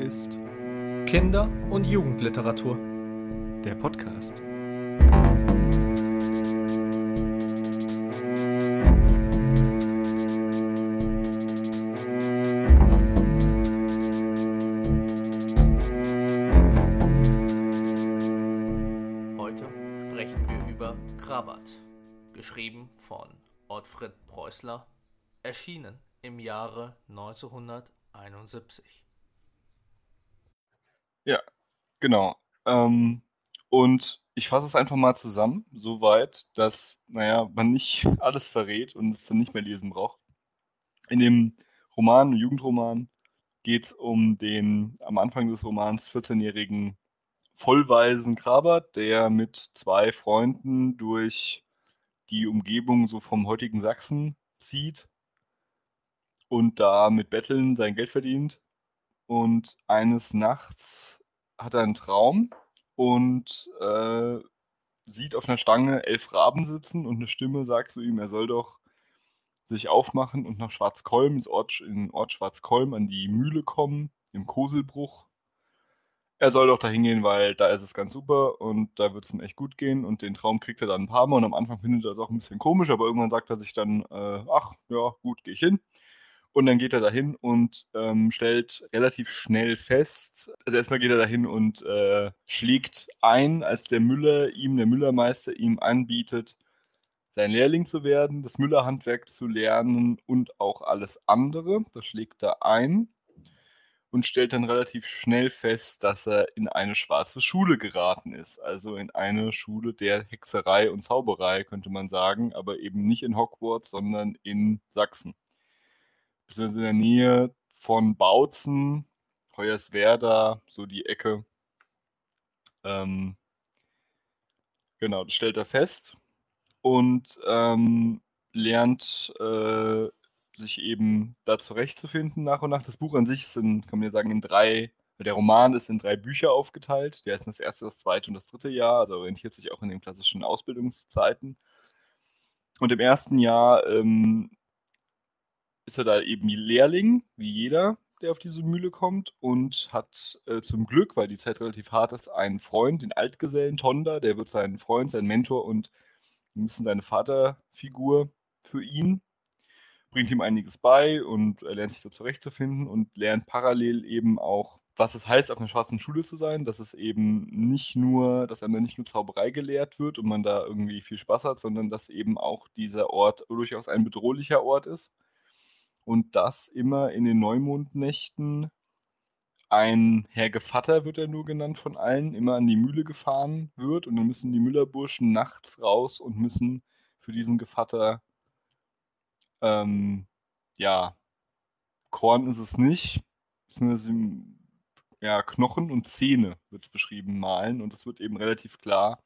Ist Kinder- und Jugendliteratur. Der Podcast. Heute sprechen wir über Krabat, geschrieben von Ottfried Preußler, erschienen im Jahre 1971. Ja, genau. Ähm, und ich fasse es einfach mal zusammen, soweit, dass, naja, man nicht alles verrät und es dann nicht mehr lesen braucht. In dem Roman, Jugendroman, geht es um den am Anfang des Romans 14-jährigen Vollweisen Krabert, der mit zwei Freunden durch die Umgebung so vom heutigen Sachsen zieht und da mit Betteln sein Geld verdient. Und eines Nachts hat er einen Traum und äh, sieht auf einer Stange elf Raben sitzen und eine Stimme sagt zu ihm, er soll doch sich aufmachen und nach Schwarzkolm, ins Ort, in Ort Schwarzkolm, an die Mühle kommen, im Koselbruch. Er soll doch da hingehen, weil da ist es ganz super und da wird es ihm echt gut gehen und den Traum kriegt er dann ein paar Mal und am Anfang findet er das auch ein bisschen komisch, aber irgendwann sagt er sich dann, äh, ach ja, gut, gehe ich hin. Und dann geht er dahin und ähm, stellt relativ schnell fest, also erstmal geht er dahin und äh, schlägt ein, als der Müller ihm, der Müllermeister ihm anbietet, sein Lehrling zu werden, das Müllerhandwerk zu lernen und auch alles andere. Das schlägt er ein und stellt dann relativ schnell fest, dass er in eine schwarze Schule geraten ist. Also in eine Schule der Hexerei und Zauberei, könnte man sagen, aber eben nicht in Hogwarts, sondern in Sachsen beziehungsweise in der Nähe von Bautzen, Hoyerswerda, so die Ecke. Ähm, genau, das stellt er fest und ähm, lernt äh, sich eben da zurechtzufinden nach und nach. Das Buch an sich ist in, kann man ja sagen, in drei, der Roman ist in drei Bücher aufgeteilt. Der ist das erste, das zweite und das dritte Jahr, also orientiert sich auch in den klassischen Ausbildungszeiten. Und im ersten Jahr ähm, ist er da eben Lehrling, wie jeder, der auf diese Mühle kommt und hat äh, zum Glück, weil die Zeit relativ hart ist, einen Freund, den Altgesellen Tonda, der wird sein Freund, sein Mentor und ein bisschen seine Vaterfigur für ihn, bringt ihm einiges bei und er lernt sich so zurechtzufinden und lernt parallel eben auch, was es heißt, auf einer schwarzen Schule zu sein, dass es eben nicht nur, dass einmal nicht nur Zauberei gelehrt wird und man da irgendwie viel Spaß hat, sondern dass eben auch dieser Ort durchaus ein bedrohlicher Ort ist und dass immer in den Neumondnächten. Ein Herr Gevatter, wird er nur genannt von allen, immer an die Mühle gefahren wird. Und dann müssen die Müllerburschen nachts raus und müssen für diesen Gevatter, ähm, ja, Korn ist es nicht, beziehungsweise ja, Knochen und Zähne wird es beschrieben, malen. Und es wird eben relativ klar,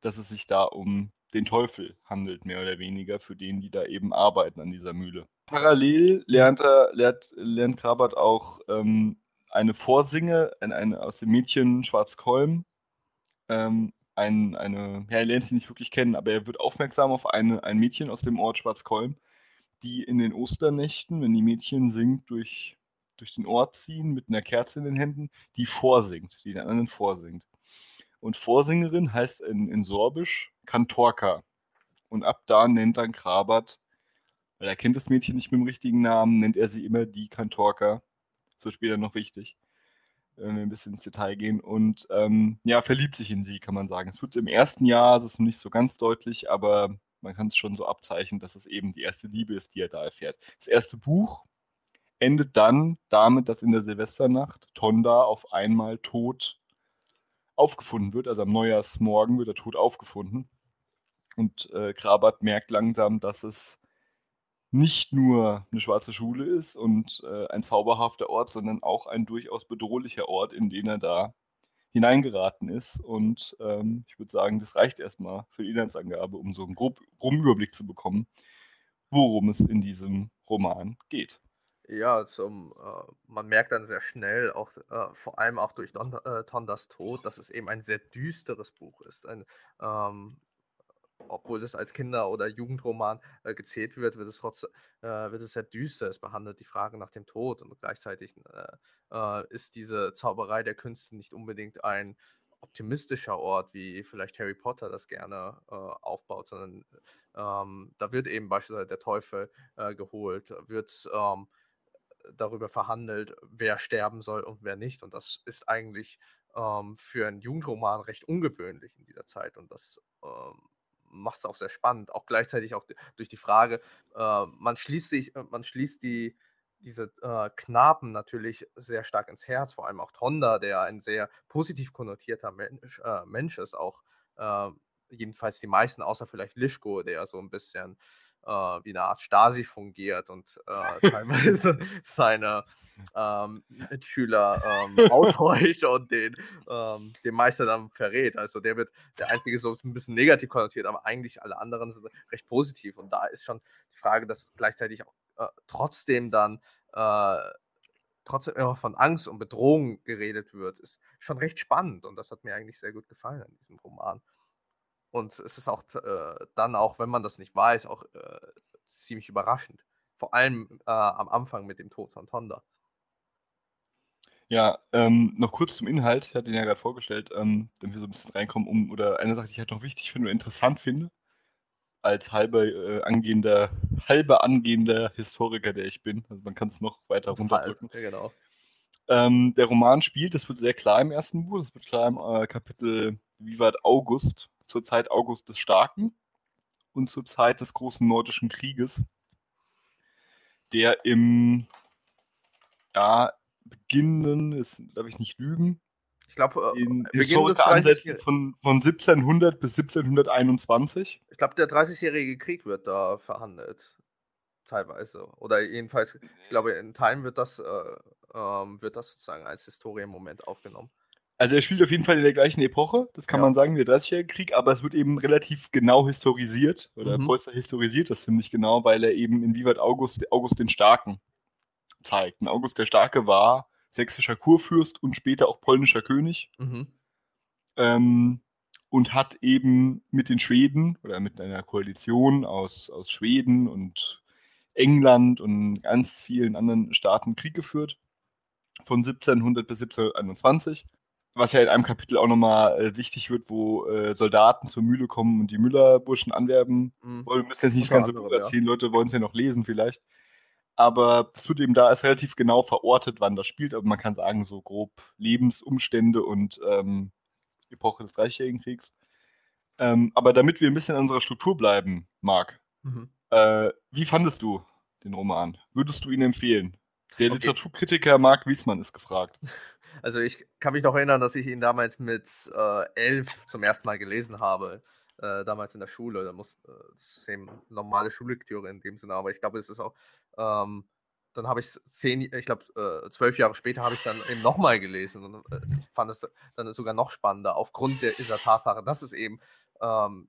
dass es sich da um den Teufel handelt, mehr oder weniger, für den, die da eben arbeiten an dieser Mühle. Parallel lernt er, lernt, lernt Grabert auch ähm, eine Vorsinge, eine, eine, aus dem Mädchen Schwarzkolm. Ähm, ein, eine, ja, er lernt sie nicht wirklich kennen, aber er wird aufmerksam auf eine, ein Mädchen aus dem Ort Schwarzkolm, die in den Osternächten, wenn die Mädchen singt, durch, durch den Ort ziehen mit einer Kerze in den Händen, die vorsingt, die den anderen vorsingt. Und Vorsingerin heißt in, in Sorbisch Kantorka. Und ab da nennt dann Krabert, weil er kennt das Mädchen nicht mit dem richtigen Namen, nennt er sie immer die Kantorka. Wird später noch wichtig, wenn wir ein bisschen ins Detail gehen. Und ähm, ja, verliebt sich in sie, kann man sagen. Es wird im ersten Jahr, es ist noch nicht so ganz deutlich, aber man kann es schon so abzeichnen, dass es eben die erste Liebe ist, die er da erfährt. Das erste Buch endet dann damit, dass in der Silvesternacht Tonda auf einmal tot aufgefunden wird. Also am Neujahrsmorgen wird er tot aufgefunden. Und äh, Krabat merkt langsam, dass es nicht nur eine schwarze Schule ist und äh, ein zauberhafter Ort, sondern auch ein durchaus bedrohlicher Ort, in den er da hineingeraten ist. Und ähm, ich würde sagen, das reicht erstmal für die Inhaltsangabe, um so einen grob, groben Überblick zu bekommen, worum es in diesem Roman geht. Ja, zum, äh, man merkt dann sehr schnell, auch äh, vor allem auch durch Don, äh, Tondas Tod, dass es eben ein sehr düsteres Buch ist. Ein, ähm, obwohl das als Kinder- oder Jugendroman äh, gezählt wird, wird es trotzdem äh, wird es sehr düster. Es behandelt die Frage nach dem Tod und gleichzeitig äh, äh, ist diese Zauberei der Künste nicht unbedingt ein optimistischer Ort, wie vielleicht Harry Potter das gerne äh, aufbaut, sondern ähm, da wird eben beispielsweise der Teufel äh, geholt, wird ähm, darüber verhandelt, wer sterben soll und wer nicht. Und das ist eigentlich ähm, für einen Jugendroman recht ungewöhnlich in dieser Zeit. Und das ähm, macht es auch sehr spannend. Auch gleichzeitig auch durch die Frage, äh, man schließt sich, äh, man schließt die, diese äh, Knaben natürlich sehr stark ins Herz, vor allem auch Tonda, der ein sehr positiv konnotierter Mensch, äh, Mensch ist, auch äh, jedenfalls die meisten, außer vielleicht Lischko, der so ein bisschen wie eine Art Stasi fungiert und äh, teilweise seine ähm, Mitschüler ähm, aushorcht und den, ähm, den Meister dann verrät. Also der wird der einzige so ein bisschen negativ konnotiert, aber eigentlich alle anderen sind recht positiv. Und da ist schon die Frage, dass gleichzeitig auch äh, trotzdem dann äh, trotzdem immer von Angst und Bedrohung geredet wird, ist schon recht spannend und das hat mir eigentlich sehr gut gefallen an diesem Roman. Und es ist auch äh, dann auch, wenn man das nicht weiß, auch äh, ziemlich überraschend. Vor allem äh, am Anfang mit dem Tod von Tonda. Ja, ähm, noch kurz zum Inhalt. Ich hatte ihn ja gerade vorgestellt, ähm, damit wir so ein bisschen reinkommen, um, oder eine Sache, die ich halt noch wichtig finde und interessant finde, als halber äh, angehender, halber angehender Historiker, der ich bin. Also man kann es noch weiter runterdrücken. Ja, genau. Ähm, der Roman spielt, das wird sehr klar im ersten Buch, das wird klar im äh, Kapitel Vivat August, zur Zeit August des Starken und zur Zeit des großen nordischen Krieges, der im ja, beginnenden, das darf ich nicht lügen, ich glaube, äh, in historische Ansätzen von, von 1700 bis 1721. Ich glaube, der 30-jährige Krieg wird da verhandelt. Teilweise. Oder jedenfalls, ich glaube, in Teilen wird das, äh, ähm, wird das sozusagen als Historienmoment aufgenommen. Also er spielt auf jeden Fall in der gleichen Epoche, das kann ja. man sagen, der 30-jährige Krieg, aber es wird eben relativ genau historisiert, oder mhm. Preußer historisiert das ziemlich genau, weil er eben inwieweit August, August den Starken zeigt. Und August der Starke war sächsischer Kurfürst und später auch polnischer König. Mhm. Ähm, und hat eben mit den Schweden oder mit einer Koalition aus, aus Schweden und England und ganz vielen anderen Staaten Krieg geführt. Von 1700 bis 1721 was ja in einem Kapitel auch nochmal äh, wichtig wird, wo äh, Soldaten zur Mühle kommen und die Müllerburschen anwerben. Mhm. Wir müssen jetzt nicht das ganze Buch erzählen, ja. Leute wollen es ja noch lesen vielleicht. Aber das wird eben da ist relativ genau verortet, wann das spielt. Aber man kann sagen, so grob Lebensumstände und ähm, Epoche des Dreißigjährigen Kriegs. Ähm, aber damit wir ein bisschen in unserer Struktur bleiben, Marc, mhm. äh, wie fandest du den Roman? Würdest du ihn empfehlen? Der okay. Literaturkritiker Marc Wiesmann ist gefragt. Also ich kann mich noch erinnern, dass ich ihn damals mit äh, elf zum ersten Mal gelesen habe. Äh, damals in der Schule. Da muss, äh, das ist eben normale Schullektüre in dem Sinne, aber ich glaube, es ist auch. Ähm, dann habe ich zehn, ich glaube, äh, zwölf Jahre später habe ich dann eben nochmal gelesen und äh, ich fand es dann sogar noch spannender, aufgrund der, dieser Tatsache, dass es eben ähm,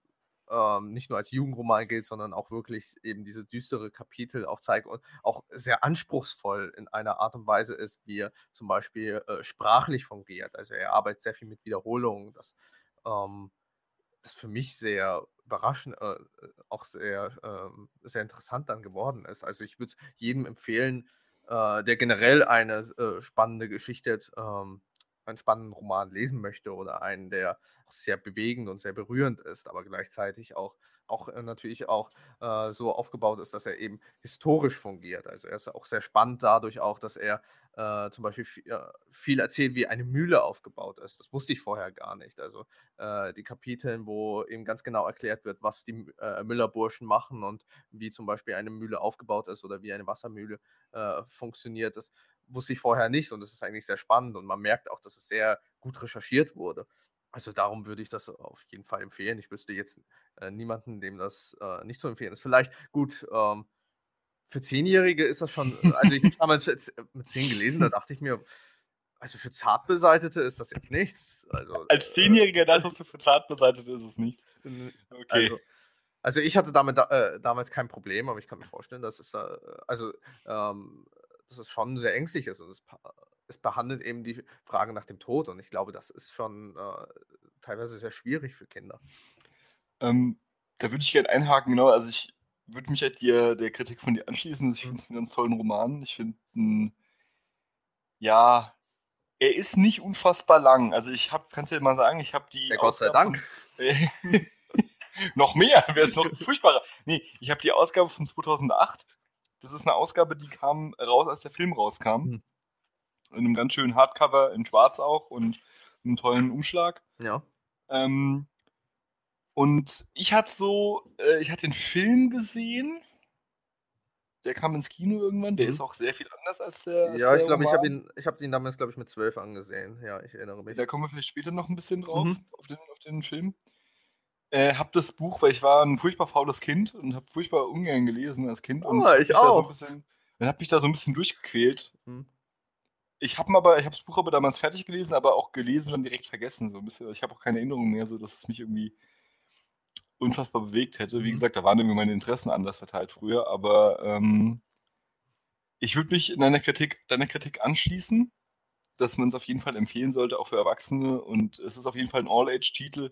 ähm, nicht nur als Jugendroman gilt, sondern auch wirklich eben diese düstere Kapitel auch zeigt und auch sehr anspruchsvoll in einer Art und Weise ist, wie er zum Beispiel äh, sprachlich fungiert. Also er arbeitet sehr viel mit Wiederholungen, das, ähm, das für mich sehr überraschend, äh, auch sehr, äh, sehr interessant dann geworden ist. Also ich würde jedem empfehlen, äh, der generell eine äh, spannende Geschichte ähm, einen spannenden Roman lesen möchte oder einen, der sehr bewegend und sehr berührend ist, aber gleichzeitig auch, auch äh, natürlich auch äh, so aufgebaut ist, dass er eben historisch fungiert. Also er ist auch sehr spannend dadurch auch, dass er äh, zum Beispiel viel, äh, viel, erzählt, wie eine Mühle aufgebaut ist. Das wusste ich vorher gar nicht. Also äh, die Kapiteln, wo eben ganz genau erklärt wird, was die äh, Müllerburschen machen und wie zum Beispiel eine Mühle aufgebaut ist oder wie eine Wassermühle funktioniert, das wusste ich vorher nicht und das ist eigentlich sehr spannend und man merkt auch, dass es sehr gut recherchiert wurde. Also darum würde ich das auf jeden Fall empfehlen. Ich wüsste jetzt äh, niemanden, dem das äh, nicht zu empfehlen ist. Vielleicht gut, ähm, für Zehnjährige ist das schon, äh, also ich habe damals jetzt äh, mit zehn gelesen, da dachte ich mir, also für Zartbeseitete ist das jetzt nichts. Also, Als äh, Zehnjähriger dachtest du, für Zartbeseitete ist es nichts. Okay. Also, also ich hatte damit äh, damals kein Problem, aber ich kann mir vorstellen, dass es da, also ähm, dass es schon sehr ängstlich ist und es, es, behandelt eben die Frage nach dem Tod und ich glaube, das ist schon äh, teilweise sehr schwierig für Kinder. Ähm, da würde ich gerne einhaken, genau. Also ich würde mich halt dir, der Kritik von dir anschließen. Ich finde es einen ganz tollen Roman. Ich finde, ja, er ist nicht unfassbar lang. Also ich habe, kannst du dir mal sagen, ich habe die. Ja, Gott sei Dank. Von, noch mehr, wäre es noch furchtbarer. Nee, ich habe die Ausgabe von 2008. Das ist eine Ausgabe, die kam raus, als der Film rauskam. Hm. In einem ganz schönen Hardcover, in schwarz auch und einem tollen Umschlag. Ja. Ähm, und ich hatte so, äh, ich hatte den Film gesehen. Der kam ins Kino irgendwann. Der mhm. ist auch sehr viel anders als der. Als ja, ich glaube, ich habe ihn, ich habe ihn damals, glaube ich, mit zwölf angesehen. Ja, ich erinnere mich. Da kommen wir vielleicht später noch ein bisschen drauf, mhm. auf, den, auf den Film. Äh, hab das Buch, weil ich war ein furchtbar faules Kind und habe furchtbar ungern gelesen als Kind. Oh, und ich auch. Da so bisschen, dann habe ich da so ein bisschen durchgequält. Mhm. Ich habe aber, ich habe das Buch aber damals fertig gelesen, aber auch gelesen und dann direkt vergessen. So ein bisschen. Ich habe auch keine Erinnerung mehr, so dass es mich irgendwie unfassbar bewegt hätte. Wie mhm. gesagt, da waren irgendwie meine Interessen anders verteilt früher, aber ähm, ich würde mich in deiner Kritik, deiner Kritik anschließen, dass man es auf jeden Fall empfehlen sollte, auch für Erwachsene. Und es ist auf jeden Fall ein All-Age-Titel.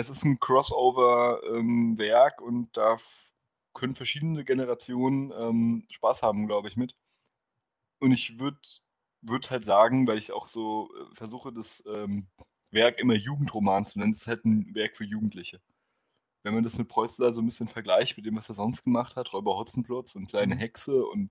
Es ist ein Crossover-Werk ähm, und da können verschiedene Generationen ähm, Spaß haben, glaube ich, mit. Und ich würde würd halt sagen, weil ich auch so äh, versuche, das ähm, Werk immer Jugendroman zu nennen, es ist halt ein Werk für Jugendliche wenn man das mit Preußler so ein bisschen vergleicht mit dem, was er sonst gemacht hat, Räuber Hotzenplotz und Kleine mhm. Hexe und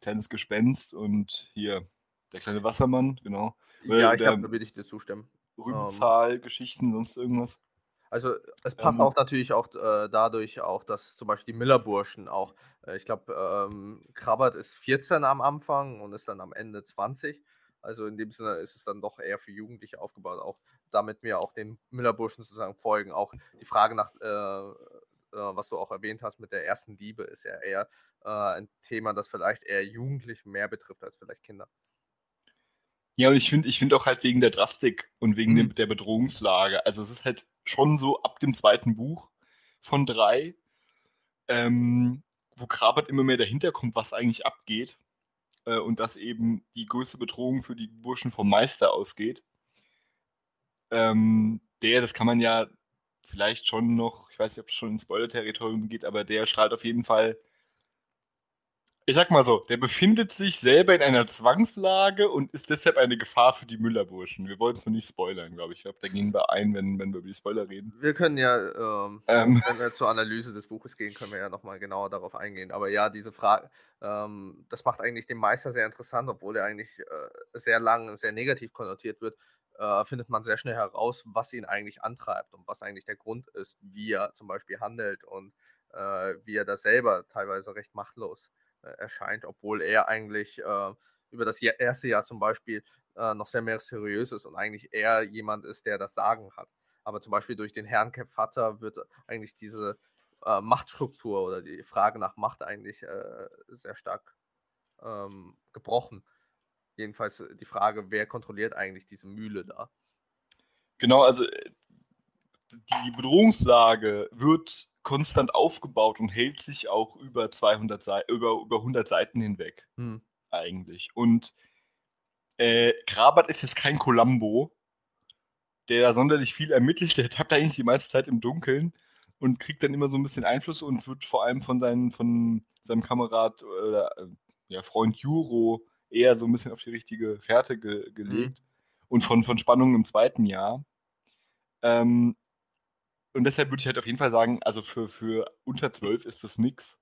Kleines Gespenst und hier der kleine Wassermann, genau. Ja, ich glaube, da würde ich dir zustimmen. Rübenzahl, ähm, Geschichten, sonst irgendwas. Also es passt ähm, auch natürlich auch äh, dadurch auch, dass zum Beispiel die Miller-Burschen auch, äh, ich glaube, ähm, Krabbert ist 14 am Anfang und ist dann am Ende 20. Also in dem Sinne ist es dann doch eher für Jugendliche aufgebaut, auch damit wir auch den Müllerburschen sozusagen folgen. Auch die Frage nach, äh, äh, was du auch erwähnt hast mit der ersten Liebe, ist ja eher äh, ein Thema, das vielleicht eher Jugendliche mehr betrifft als vielleicht Kinder. Ja, und ich finde ich find auch halt wegen der Drastik und wegen mhm. der Bedrohungslage. Also es ist halt schon so ab dem zweiten Buch von drei, ähm, wo Krabert immer mehr dahinter kommt, was eigentlich abgeht. Äh, und dass eben die größte Bedrohung für die Burschen vom Meister ausgeht. Ähm, der, das kann man ja vielleicht schon noch, ich weiß nicht, ob das schon ins Spoiler-Territorium geht, aber der strahlt auf jeden Fall. Ich sag mal so, der befindet sich selber in einer Zwangslage und ist deshalb eine Gefahr für die Müllerburschen. Wir wollen es noch nicht spoilern, glaube ich. Ich glaube, da gehen wir ein, wenn, wenn wir über die Spoiler reden. Wir können ja, ähm, ähm. wenn wir zur Analyse des Buches gehen, können wir ja nochmal genauer darauf eingehen. Aber ja, diese Frage, ähm, das macht eigentlich den Meister sehr interessant, obwohl er eigentlich äh, sehr lang sehr negativ konnotiert wird äh, findet man sehr schnell heraus, was ihn eigentlich antreibt und was eigentlich der Grund ist, wie er zum Beispiel handelt und äh, wie er da selber teilweise recht machtlos äh, erscheint, obwohl er eigentlich äh, über das erste Jahr zum Beispiel äh, noch sehr mysteriös ist und eigentlich eher jemand ist, der das Sagen hat. Aber zum Beispiel durch den Herrn Kevatter wird eigentlich diese äh, Machtstruktur oder die Frage nach Macht eigentlich sehr stark ähm, gebrochen. Jedenfalls äh, die Frage, wer kontrolliert eigentlich diese Mühle da? Genau, also äh, die Bedrohungslage wird konstant aufgebaut und hält sich auch über 200 Seiten, über, über 100 Seiten hinweg hm. eigentlich. Und äh, Grabert ist jetzt kein Columbo, der da sonderlich viel ermittelt. Der tappt eigentlich die meiste Zeit im Dunkeln und kriegt dann immer so ein bisschen Einfluss und wird vor allem von, seinen, von seinem Kamerad oder äh, ja, Freund Juro eher so ein bisschen auf die richtige Fährte ge gelegt. Mhm. Und von, von Spannungen im zweiten Jahr. Ähm, und deshalb würde ich halt auf jeden Fall sagen, also für, für unter 12 ist das nix.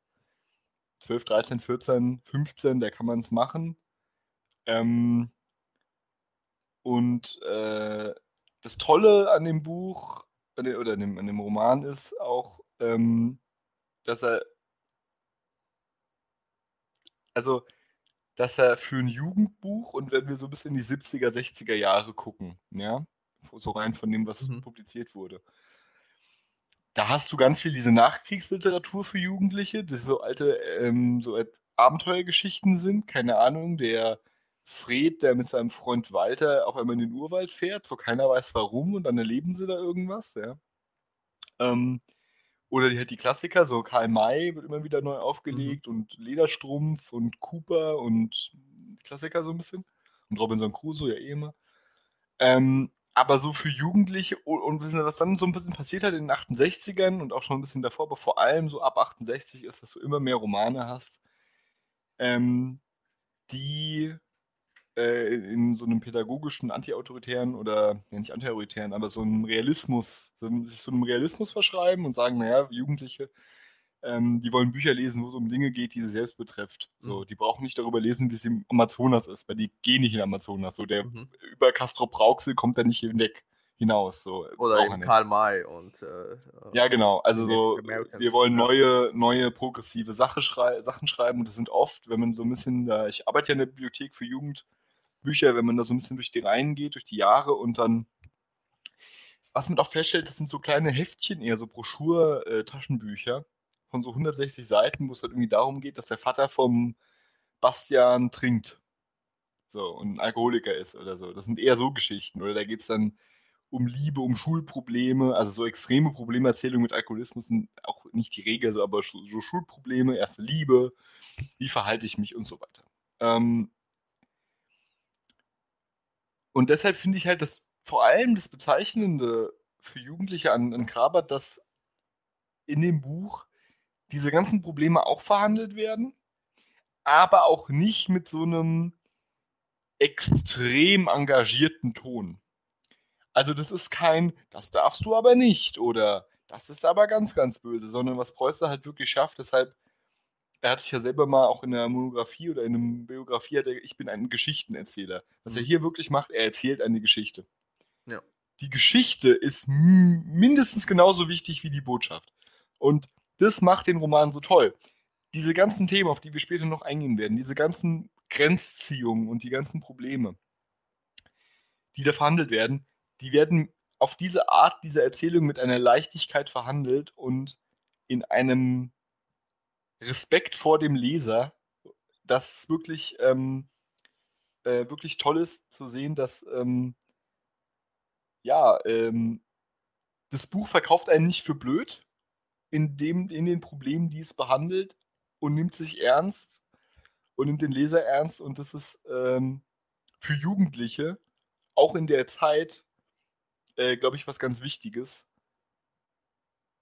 12, 13, 14, 15, da kann man es machen. Ähm, und äh, das Tolle an dem Buch oder an dem, an dem Roman ist auch, ähm, dass er also dass er für ein Jugendbuch und wenn wir so bis in die 70er, 60er Jahre gucken, ja, so rein von dem, was mhm. publiziert wurde, da hast du ganz viel diese Nachkriegsliteratur für Jugendliche, die so alte ähm, so Abenteuergeschichten sind, keine Ahnung, der Fred, der mit seinem Freund Walter auf einmal in den Urwald fährt, so keiner weiß warum und dann erleben sie da irgendwas, ja. Ähm, oder die, halt die Klassiker, so Karl May wird immer wieder neu aufgelegt mhm. und Lederstrumpf und Cooper und Klassiker so ein bisschen. Und Robinson Crusoe ja eh immer. Ähm, aber so für Jugendliche und, und was dann so ein bisschen passiert hat in den 68ern und auch schon ein bisschen davor, aber vor allem so ab 68 ist, dass du immer mehr Romane hast, ähm, die äh, in so einem pädagogischen, antiautoritären oder ja, nicht antiautoritären, aber so einem Realismus, so, sich so einem Realismus verschreiben und sagen, naja, Jugendliche, ähm, die wollen Bücher lesen, wo es um Dinge geht, die sie selbst betrifft. So, mhm. die brauchen nicht darüber lesen, wie es im Amazonas ist, weil die gehen nicht in Amazonas. So, der mhm. über Castro Brauxel kommt da nicht hinweg hinaus. So, Oder eben Karl May und äh, Ja, genau. Also so, wir wollen neue, neue progressive Sache schrei Sachen schreiben. Das sind oft, wenn man so ein bisschen da, ich arbeite ja in der Bibliothek für Jugendbücher, wenn man da so ein bisschen durch die Reihen geht, durch die Jahre und dann was man auch feststellt, das sind so kleine Heftchen, eher so Broschur-Taschenbücher. Von so 160 Seiten, wo es halt irgendwie darum geht, dass der Vater vom Bastian trinkt. So, und ein Alkoholiker ist oder so. Das sind eher so Geschichten. Oder da geht es dann um Liebe, um Schulprobleme, also so extreme Problemerzählungen mit Alkoholismus sind auch nicht die Regel, so, aber so Schulprobleme, erste Liebe, wie verhalte ich mich und so weiter. Ähm und deshalb finde ich halt das vor allem das Bezeichnende für Jugendliche an, an Grabert, dass in dem Buch diese ganzen Probleme auch verhandelt werden, aber auch nicht mit so einem extrem engagierten Ton. Also das ist kein, das darfst du aber nicht oder das ist aber ganz, ganz böse, sondern was Preußer halt wirklich schafft, deshalb, er hat sich ja selber mal auch in der Monographie oder in einer Biografie, hat er, ich bin ein Geschichtenerzähler. Was mhm. er hier wirklich macht, er erzählt eine Geschichte. Ja. Die Geschichte ist mindestens genauso wichtig wie die Botschaft. Und das macht den Roman so toll. Diese ganzen Themen, auf die wir später noch eingehen werden, diese ganzen Grenzziehungen und die ganzen Probleme, die da verhandelt werden, die werden auf diese Art dieser Erzählung mit einer Leichtigkeit verhandelt und in einem Respekt vor dem Leser, das wirklich, ähm, äh, wirklich toll ist zu sehen, dass ähm, ja, ähm, das Buch verkauft einen nicht für blöd, in, dem, in den Problemen, die es behandelt und nimmt sich ernst und nimmt den Leser ernst. Und das ist ähm, für Jugendliche auch in der Zeit, äh, glaube ich, was ganz Wichtiges,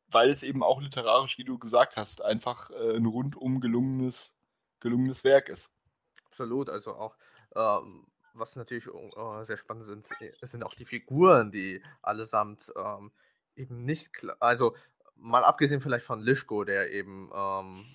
weil es eben auch literarisch, wie du gesagt hast, einfach äh, ein rundum gelungenes, gelungenes Werk ist. Absolut, also auch. Ähm, was natürlich äh, sehr spannend sind, äh, sind auch die Figuren, die allesamt ähm, eben nicht also mal abgesehen vielleicht von Lischko, der eben ähm,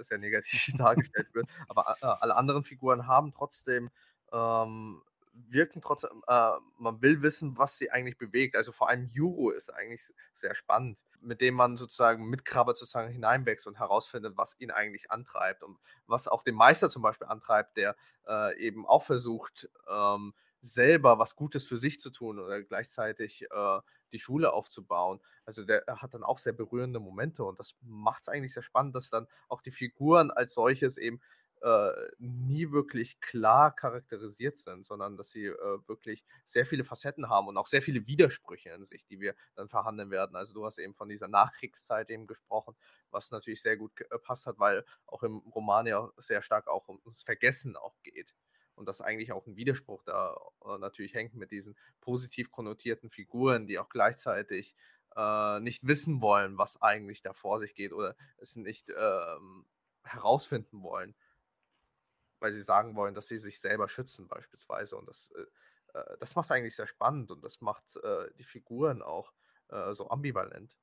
sehr negativ dargestellt wird, aber äh, alle anderen Figuren haben trotzdem, ähm, wirken trotzdem, äh, man will wissen, was sie eigentlich bewegt. Also vor allem Juro ist eigentlich sehr spannend, mit dem man sozusagen mit Krabbe sozusagen hineinwächst und herausfindet, was ihn eigentlich antreibt und was auch den Meister zum Beispiel antreibt, der äh, eben auch versucht, ähm, selber was Gutes für sich zu tun oder gleichzeitig äh, die Schule aufzubauen. Also der hat dann auch sehr berührende Momente und das macht es eigentlich sehr spannend, dass dann auch die Figuren als solches eben äh, nie wirklich klar charakterisiert sind, sondern dass sie äh, wirklich sehr viele Facetten haben und auch sehr viele Widersprüche in sich, die wir dann verhandeln werden. Also du hast eben von dieser Nachkriegszeit eben gesprochen, was natürlich sehr gut gepasst hat, weil auch im Roman ja sehr stark auch ums Vergessen auch geht und das eigentlich auch ein Widerspruch da äh, natürlich hängt mit diesen positiv konnotierten Figuren, die auch gleichzeitig äh, nicht wissen wollen, was eigentlich da vor sich geht oder es nicht ähm, herausfinden wollen, weil sie sagen wollen, dass sie sich selber schützen beispielsweise und das, äh, äh das macht es eigentlich sehr spannend und das macht äh, die Figuren auch äh, so ambivalent.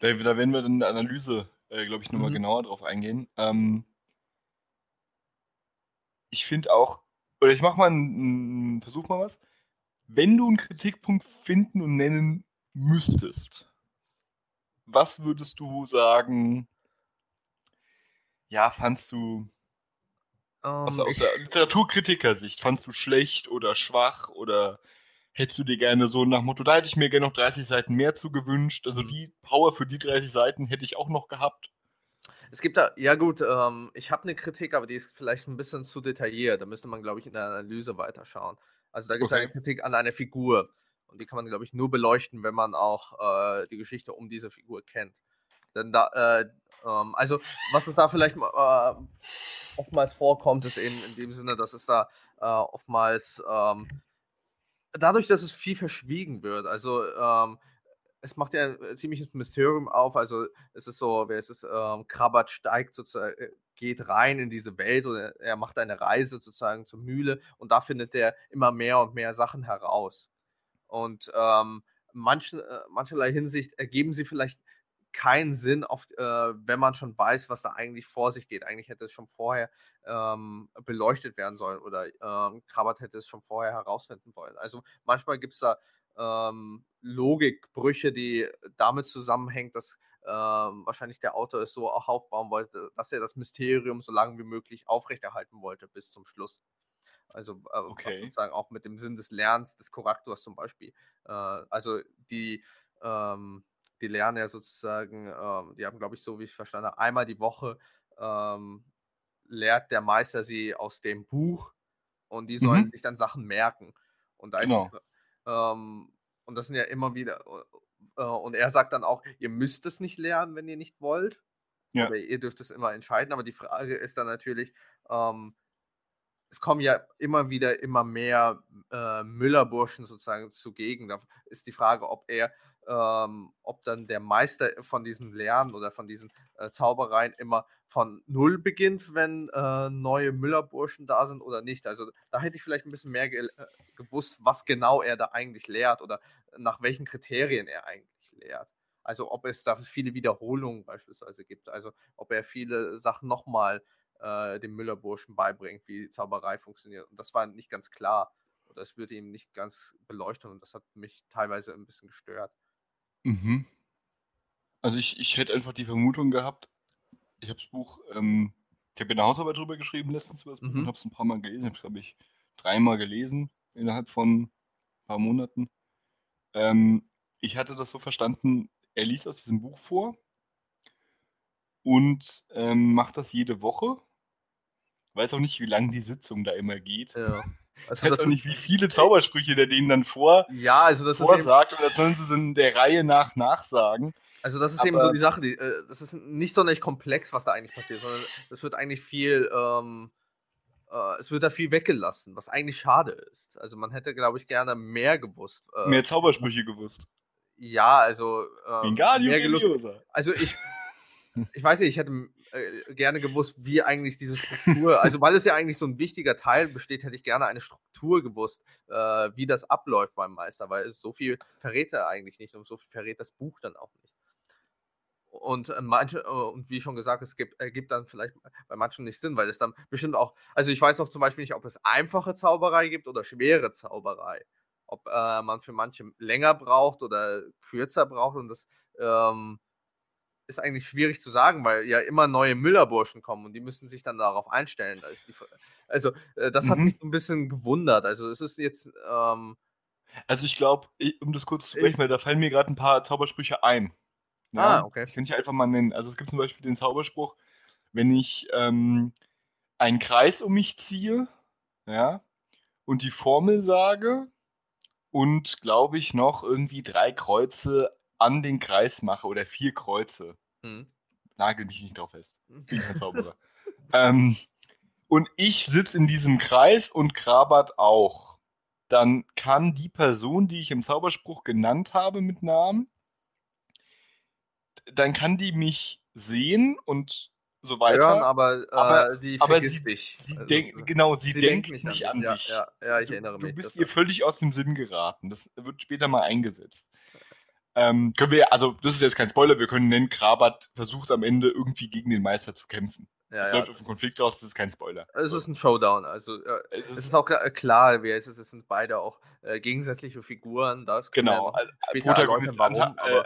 Da, da, werden wir dann in der Analyse, glaube ich, nochmal mhm. genauer drauf eingehen. Ähm, ich finde auch, oder ich mache mal einen, Versuch mal was. Wenn du einen Kritikpunkt finden und nennen müsstest, was würdest du sagen, ja, fandst du um, aus, aus der Literaturkritiker-Sicht, fandst du schlecht oder schwach oder hättest du dir gerne so nach Motto, da hätte ich mir gerne noch 30 Seiten mehr zu gewünscht, also mhm. die Power für die 30 Seiten hätte ich auch noch gehabt. Es gibt da, ja gut, ähm, ich habe eine Kritik, aber die ist vielleicht ein bisschen zu detailliert. Da müsste man, glaube ich, in der Analyse weiterschauen. Also da gibt es okay. eine Kritik an einer Figur. Und die kann man, glaube ich, nur beleuchten, wenn man auch äh, die Geschichte um diese Figur kennt. Denn da, äh, ähm, also, was es da vielleicht äh, oftmals vorkommt, ist eben in dem Sinne, dass es da äh, oftmals ähm, dadurch, dass es viel verschwiegen wird, also ähm, es macht ja ein ziemliches Mysterium auf. Also es ist so, wer ist es, ähm, Krabbert steigt sozusagen, äh, geht rein in diese Welt und er, macht eine Reise sozusagen zur Mühle und da findet er immer mehr und mehr Sachen heraus. Und ähm, manchen, äh, mancherlei Hinsicht ergeben sie vielleicht keinen Sinn, auf, äh, wenn man schon weiß, was da eigentlich vor sich geht. Eigentlich hätte es schon vorher ähm, beleuchtet werden sollen oder ähm, Krabbert hätte es schon vorher herausfinden wollen. Also manchmal gibt es da ähm, Logikbrüche, die damit zusammenhängen, dass ähm, wahrscheinlich der Autor es so auch aufbauen wollte, dass er das Mysterium so lange wie möglich aufrechterhalten wollte bis zum Schluss. Also äh, Okay. sozusagen auch mit dem Sinn des Lernens, des Korrektors zum Beispiel. Äh, also die, ähm, die lernen ja sozusagen, ähm, die haben, glaube ich, so wie ich verstanden habe, einmal die Woche ähm, lehrt der Meister sie aus dem Buch und die sollen Mhm. sich dann Sachen merken. Und da ist Genau. Ähm, und das sind ja immer wieder, äh, und er sagt dann auch, ihr müsst es nicht lernen, wenn ihr nicht wollt. Ja. Oder ihr dürft es immer entscheiden. Aber die Frage ist dann natürlich, ähm, es kommen ja immer wieder immer mehr äh, Müllerburschen sozusagen zugegen. Da ist die Frage, ob er, ähm, ob dann der Meister von diesem Lernen oder von diesen äh, Zaubereien immer von Null beginnt, wenn äh, neue Müllerburschen da sind oder nicht. Also da hätte ich vielleicht ein bisschen mehr ge äh, gewusst, was genau er da eigentlich lehrt oder nach welchen Kriterien er eigentlich lehrt. Also ob es da viele Wiederholungen beispielsweise gibt. Also ob er viele Sachen nochmal äh, dem Müllerburschen beibringt, wie Zauberei funktioniert. Und das war nicht ganz klar. Oder es wird ihm nicht ganz beleuchtet und das hat mich teilweise ein bisschen gestört. Mhm. Also ich, ich hätte einfach die Vermutung gehabt, ich habe das Buch, ähm, ich habe ja eine Hausarbeit drüber geschrieben letztens über das Buch Mhm. und habe es ein paar Mal gelesen. Ich glaube ich, dreimal gelesen innerhalb von ein paar Monaten. Ähm, ich hatte das so verstanden, er liest aus diesem Buch vor und ähm, macht das jede Woche. Weiß auch nicht, wie lange die Sitzung da immer geht. Ja. Ich Also weiß das auch nicht, wie viele Zaubersprüche der denen dann vor, Ja, also das ist eben, vorsagt und das sollen sie in der Reihe nach nachsagen. also das ist eben so aber- die Sache, die, äh, das ist nicht sonderlich komplex, was da eigentlich passiert, sondern es wird eigentlich viel, ähm, äh, es wird da viel weggelassen, was eigentlich schade ist. Also man hätte, glaube ich, gerne mehr gewusst. Äh, Mehr Zaubersprüche gewusst. ja, also ähm, mehr gelust. Also ich, ich weiß nicht, ich hätte äh, gerne gewusst, wie eigentlich diese Struktur, also weil es ja eigentlich so ein wichtiger Teil besteht, hätte ich gerne eine Struktur gewusst, äh, wie das abläuft beim Meister, weil so viel verrät er eigentlich nicht und so viel verrät das Buch dann auch nicht. Und äh, manche, äh, und wie schon gesagt, es gibt, ergibt dann vielleicht bei manchen nicht Sinn, weil es dann bestimmt auch, also ich weiß auch zum Beispiel nicht, ob es einfache Zauberei gibt oder schwere Zauberei. Ob äh, man für manche länger braucht oder kürzer braucht und das ähm, ist eigentlich schwierig zu sagen, weil ja immer neue Müllerburschen kommen und die müssen sich dann darauf einstellen. Da die, also äh, das hat Mhm. mich ein bisschen gewundert. Also es ist jetzt, ähm, Also ich glaube, um das kurz zu sprechen, weil da fallen mir gerade ein paar Zaubersprüche ein. Ah, okay. Ich kann ich einfach mal nennen. Also es gibt zum Beispiel den Zauberspruch, wenn ich ähm, einen Kreis um mich ziehe, ja, und die Formel sage und glaube ich noch irgendwie drei Kreuze an den Kreis mache oder vier Kreuze. hm. Nagel mich nicht drauf fest. bin kein Zauberer. ähm, und ich sitze in diesem Kreis und Krabat auch. Dann kann die Person, die ich im Zauberspruch genannt habe mit Namen, dann kann die mich sehen und so weiter. hören, aber, äh, Aber- die aber sie- dich. sie Also, denkt, genau, sie, sie denkt nicht an, ja, dich. Ja, ja, ich du, erinnere du mich. bist das- ihr völlig aus dem Sinn geraten. Das wird später mal eingesetzt. Ähm, können wir, also das ist jetzt kein Spoiler, wir können nennen, Krabat versucht am Ende irgendwie gegen den Meister zu kämpfen. ja, es ja. läuft auf einen Konflikt raus, das ist kein Spoiler. Es ist ein Showdown. Also äh, Es es ist, ist auch klar, klar wer es ist. Es sind beide auch äh, gegensätzliche Figuren. Das genau, also, später Protagonist, warum, Anta äh,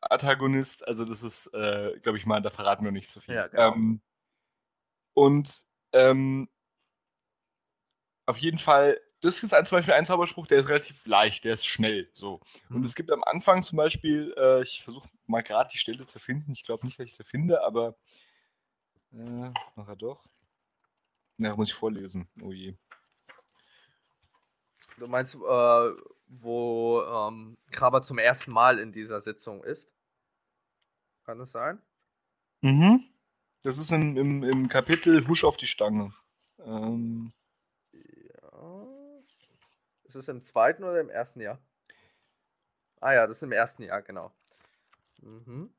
Antagonist, also das ist, äh, glaube ich mal, da verraten wir nicht so viel. Ja, genau. ähm, und ähm, auf jeden Fall, das ist ein, zum Beispiel ein Zauberspruch, der ist relativ leicht, der ist schnell. So. Und Mhm. es gibt am Anfang zum Beispiel, äh, ich versuche mal gerade die Stelle zu finden, ich glaube nicht, dass ich sie finde, aber äh, nachher doch. Na, muss ich vorlesen. Oh je. Du meinst, äh, wo ähm, Kraber zum ersten Mal in dieser Sitzung ist? Kann das sein? Mhm. Das ist im, im, im Kapitel Husch auf die Stange. Ähm. Ist es im zweiten oder im ersten Jahr? Ah ja, das ist im ersten Jahr, genau. Mhm.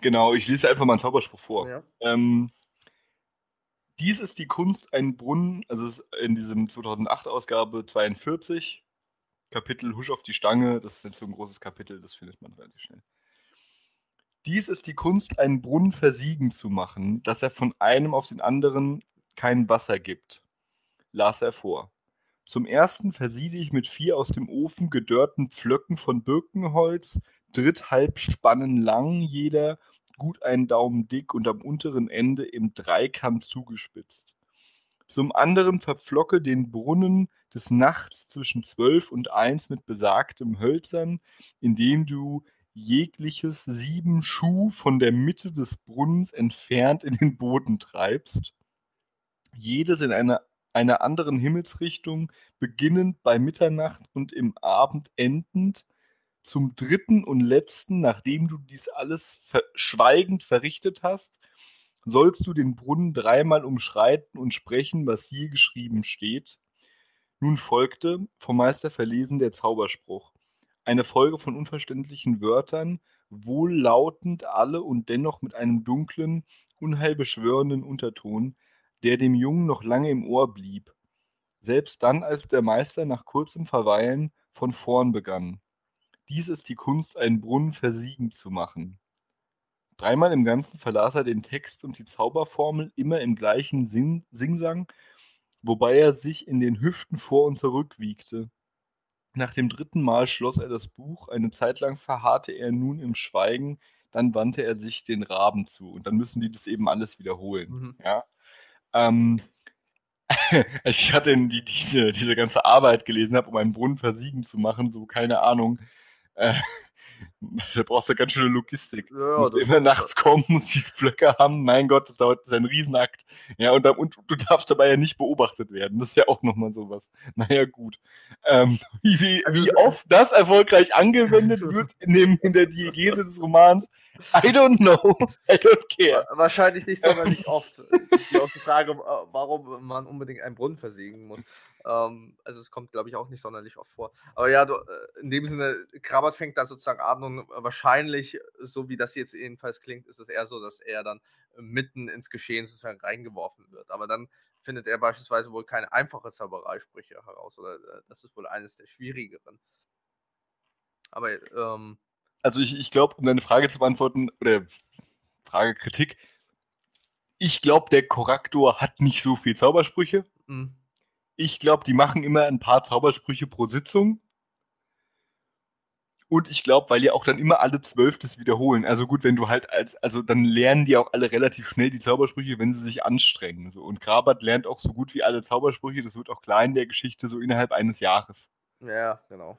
Genau, ich lese einfach mal einen Zauberspruch vor. Ja. Ähm, dies ist die Kunst, einen Brunnen, also es ist in diesem 2008-Ausgabe 42, Kapitel Husch auf die Stange, das ist jetzt so ein großes Kapitel, das findet man relativ schnell. Dies ist die Kunst, einen Brunnen versiegen zu machen, dass er von einem auf den anderen kein Wasser gibt, las er vor. Zum ersten versiede ich mit vier aus dem Ofen gedörrten Pflöcken von Birkenholz, dritthalb Spannen lang jeder, gut einen Daumen dick und am unteren Ende im Dreikant zugespitzt. Zum anderen verpflocke den Brunnen des Nachts zwischen zwölf und eins mit besagtem Hölzern, indem du jegliches sieben Schuh von der Mitte des Brunnens entfernt in den Boden treibst, jedes in einer, einer anderen Himmelsrichtung, beginnend bei Mitternacht und im Abend endend, zum dritten und letzten, nachdem du dies alles ver schweigend verrichtet hast, sollst du den Brunnen dreimal umschreiten und sprechen, was hier geschrieben steht. Nun folgte, vom Meister verlesen, der Zauberspruch. Eine Folge von unverständlichen Wörtern, wohllautend alle und dennoch mit einem dunklen, unheilbeschwörenden Unterton, der dem Jungen noch lange im Ohr blieb. Selbst dann, als der Meister nach kurzem Verweilen von vorn begann. Dies ist die Kunst, einen Brunnen versiegen zu machen. Dreimal im Ganzen verlas er den Text und die Zauberformel immer im gleichen Sing Singsang, wobei er sich in den Hüften vor und zurück wiegte. Nach dem dritten Mal schloss er das Buch, eine Zeit lang verharrte er nun im Schweigen, dann wandte er sich den Raben zu und dann müssen die das eben alles wiederholen. Mhm. Ja? Ähm, ich hatte die, diese, diese ganze Arbeit gelesen, habe, um einen Brunnen versiegen zu machen, so keine Ahnung. Äh, da brauchst du ganz schöne Logistik. Ja, musst immer nachts kommen, musst die Flöcke haben. Mein Gott, das dauert das ist ein Riesenakt. Ja, und, und du darfst dabei ja nicht beobachtet werden. Das ist ja auch nochmal sowas. Naja, gut. Ähm, wie, wie, wie oft das erfolgreich angewendet wird in, dem, in der Diegese des Romans, I don't know. I don't care. Wahrscheinlich nicht sonderlich oft. Die Frage, äh, warum man unbedingt einen Brunnen versiegen muss. Ähm, also es kommt, glaube ich, auch nicht sonderlich oft vor. Aber ja, du, äh, in dem Sinne, Krabbert fängt da sozusagen an und wahrscheinlich, so wie das jetzt jedenfalls klingt, ist es eher so, dass er dann mitten ins Geschehen sozusagen reingeworfen wird. Aber dann findet er beispielsweise wohl keine einfache Zaubereisprüche heraus. Oder äh, das ist wohl eines der schwierigeren. Aber ähm, Also ich, ich glaube, um deine Frage zu beantworten, oder Frage, Kritik, ich glaube, der Korrektor hat nicht so viel Zaubersprüche. mh, Ich glaube, die machen immer ein paar Zaubersprüche pro Sitzung. Und ich glaube, weil ja auch dann immer alle zwölf das wiederholen. Also gut, wenn du halt als, also dann lernen die auch alle relativ schnell die Zaubersprüche, wenn sie sich anstrengen. So. Und Grabert lernt auch so gut wie alle Zaubersprüche, das wird auch klar in der Geschichte, so innerhalb eines Jahres. ja, genau.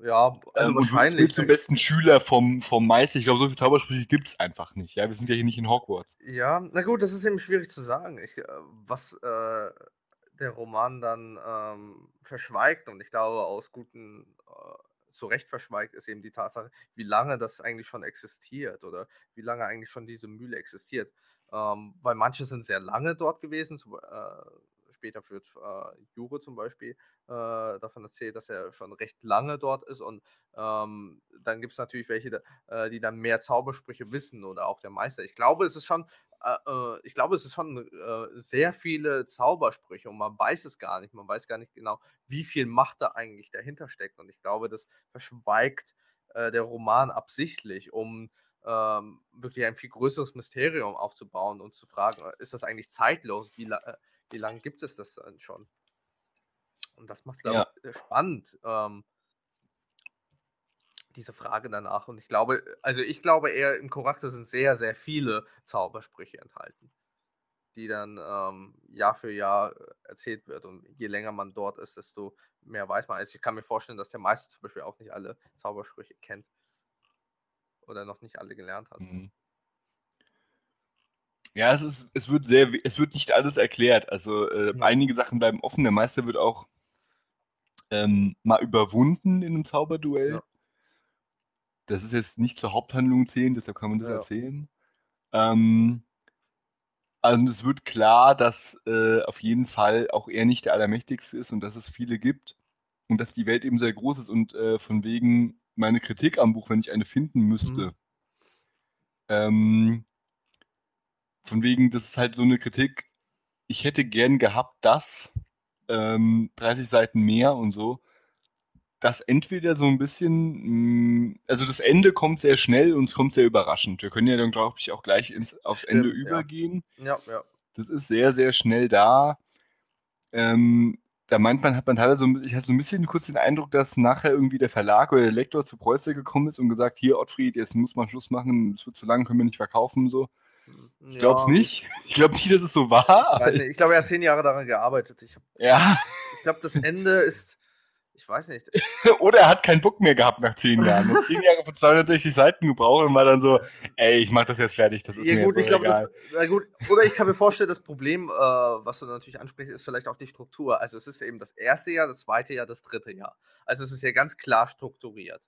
Ja, also wird- wahrscheinlich. wird zum besten Schüler vom, vom Meister. Ich glaube, so viele Zaubersprüche gibt es einfach nicht. Ja, wir sind ja hier nicht in Hogwarts. Ja, na gut, das ist eben schwierig zu sagen, ich, äh, was äh, der Roman dann ähm, verschweigt. Und ich glaube, aus guten, äh, zu Recht verschweigt ist eben die Tatsache, wie lange das eigentlich schon existiert oder wie lange eigentlich schon diese Mühle existiert. Ähm, weil manche sind sehr lange dort gewesen. Zum, äh, später wird äh, Jure zum Beispiel äh, davon erzählt, dass er schon recht lange dort ist. Und ähm, dann gibt es natürlich welche, äh, die dann mehr Zaubersprüche wissen oder auch der Meister. Ich glaube, es ist schon, äh, äh, ich glaube, es ist schon äh, sehr viele Zaubersprüche und man weiß es gar nicht. Man weiß gar nicht genau, wie viel Macht da eigentlich dahinter steckt. Und ich glaube, das verschweigt der Roman absichtlich, um ähm, wirklich ein viel größeres Mysterium aufzubauen und zu fragen, ist das eigentlich zeitlos? Wie, wie lange gibt es das dann schon? Und das macht, glaube Ja. ich, äh, spannend. Ähm, diese Frage danach. Und ich glaube, also ich glaube eher, im Charakter sind sehr, sehr viele Zaubersprüche enthalten, die dann ähm, Jahr für Jahr äh, erzählt wird. Und je länger man dort ist, desto mehr weiß man. Also ich kann mir vorstellen, dass der Meister zum Beispiel auch nicht alle Zaubersprüche kennt. Oder noch nicht alle gelernt hat. Mhm. Ja, es, ist, es, wird sehr, es wird nicht alles erklärt. Also äh, Ja. einige Sachen bleiben offen. Der Meister wird auch ähm, mal überwunden in einem Zauberduell. Ja. das ist jetzt nicht zur Haupthandlung zählen, deshalb kann man das Ja. erzählen. Ähm, also es wird klar, dass äh, auf jeden Fall auch er nicht der Allermächtigste ist und dass es viele gibt und dass die Welt eben sehr groß ist und äh, von wegen meine Kritik am Buch, wenn ich eine finden müsste, Mhm. ähm, von wegen, das ist halt so eine Kritik, ich hätte gern gehabt, dass ähm, 30 Seiten mehr und so, dass entweder so ein bisschen, mh, also das Ende kommt sehr schnell und es kommt sehr überraschend. Wir können ja dann, glaube ich, auch gleich ins, aufs Stimmt, Ende ja. übergehen. Ja, ja. Das ist sehr, sehr schnell da. Ähm, da meint man, hat man teilweise, so ein- ich hatte so ein bisschen kurz den Eindruck, dass nachher irgendwie der Verlag oder der Lektor zu Preuße gekommen ist und gesagt, hier, Ottfried, jetzt muss man Schluss machen, es wird zu lang, können wir nicht verkaufen und so. Ich glaube es Ja, nicht. Ich glaube nicht, dass es so war. Ich, ich glaube, er hat zehn Jahre daran gearbeitet. Ich, hab- Ja, ich glaube, das Ende ist, ich weiß nicht. oder er hat keinen Bock mehr gehabt nach zehn Jahren. Hat zehn Jahre für 260 Seiten gebraucht und war dann so, ey, ich mach das jetzt fertig, das ist Ja, mir gut, jetzt ich so glaube, egal. das, na gut, oder ich kann mir vorstellen, das Problem, äh, was du natürlich ansprichst, ist vielleicht auch die Struktur. Also es ist eben das erste Jahr, das zweite Jahr, das dritte Jahr. Also es ist ja ganz klar strukturiert.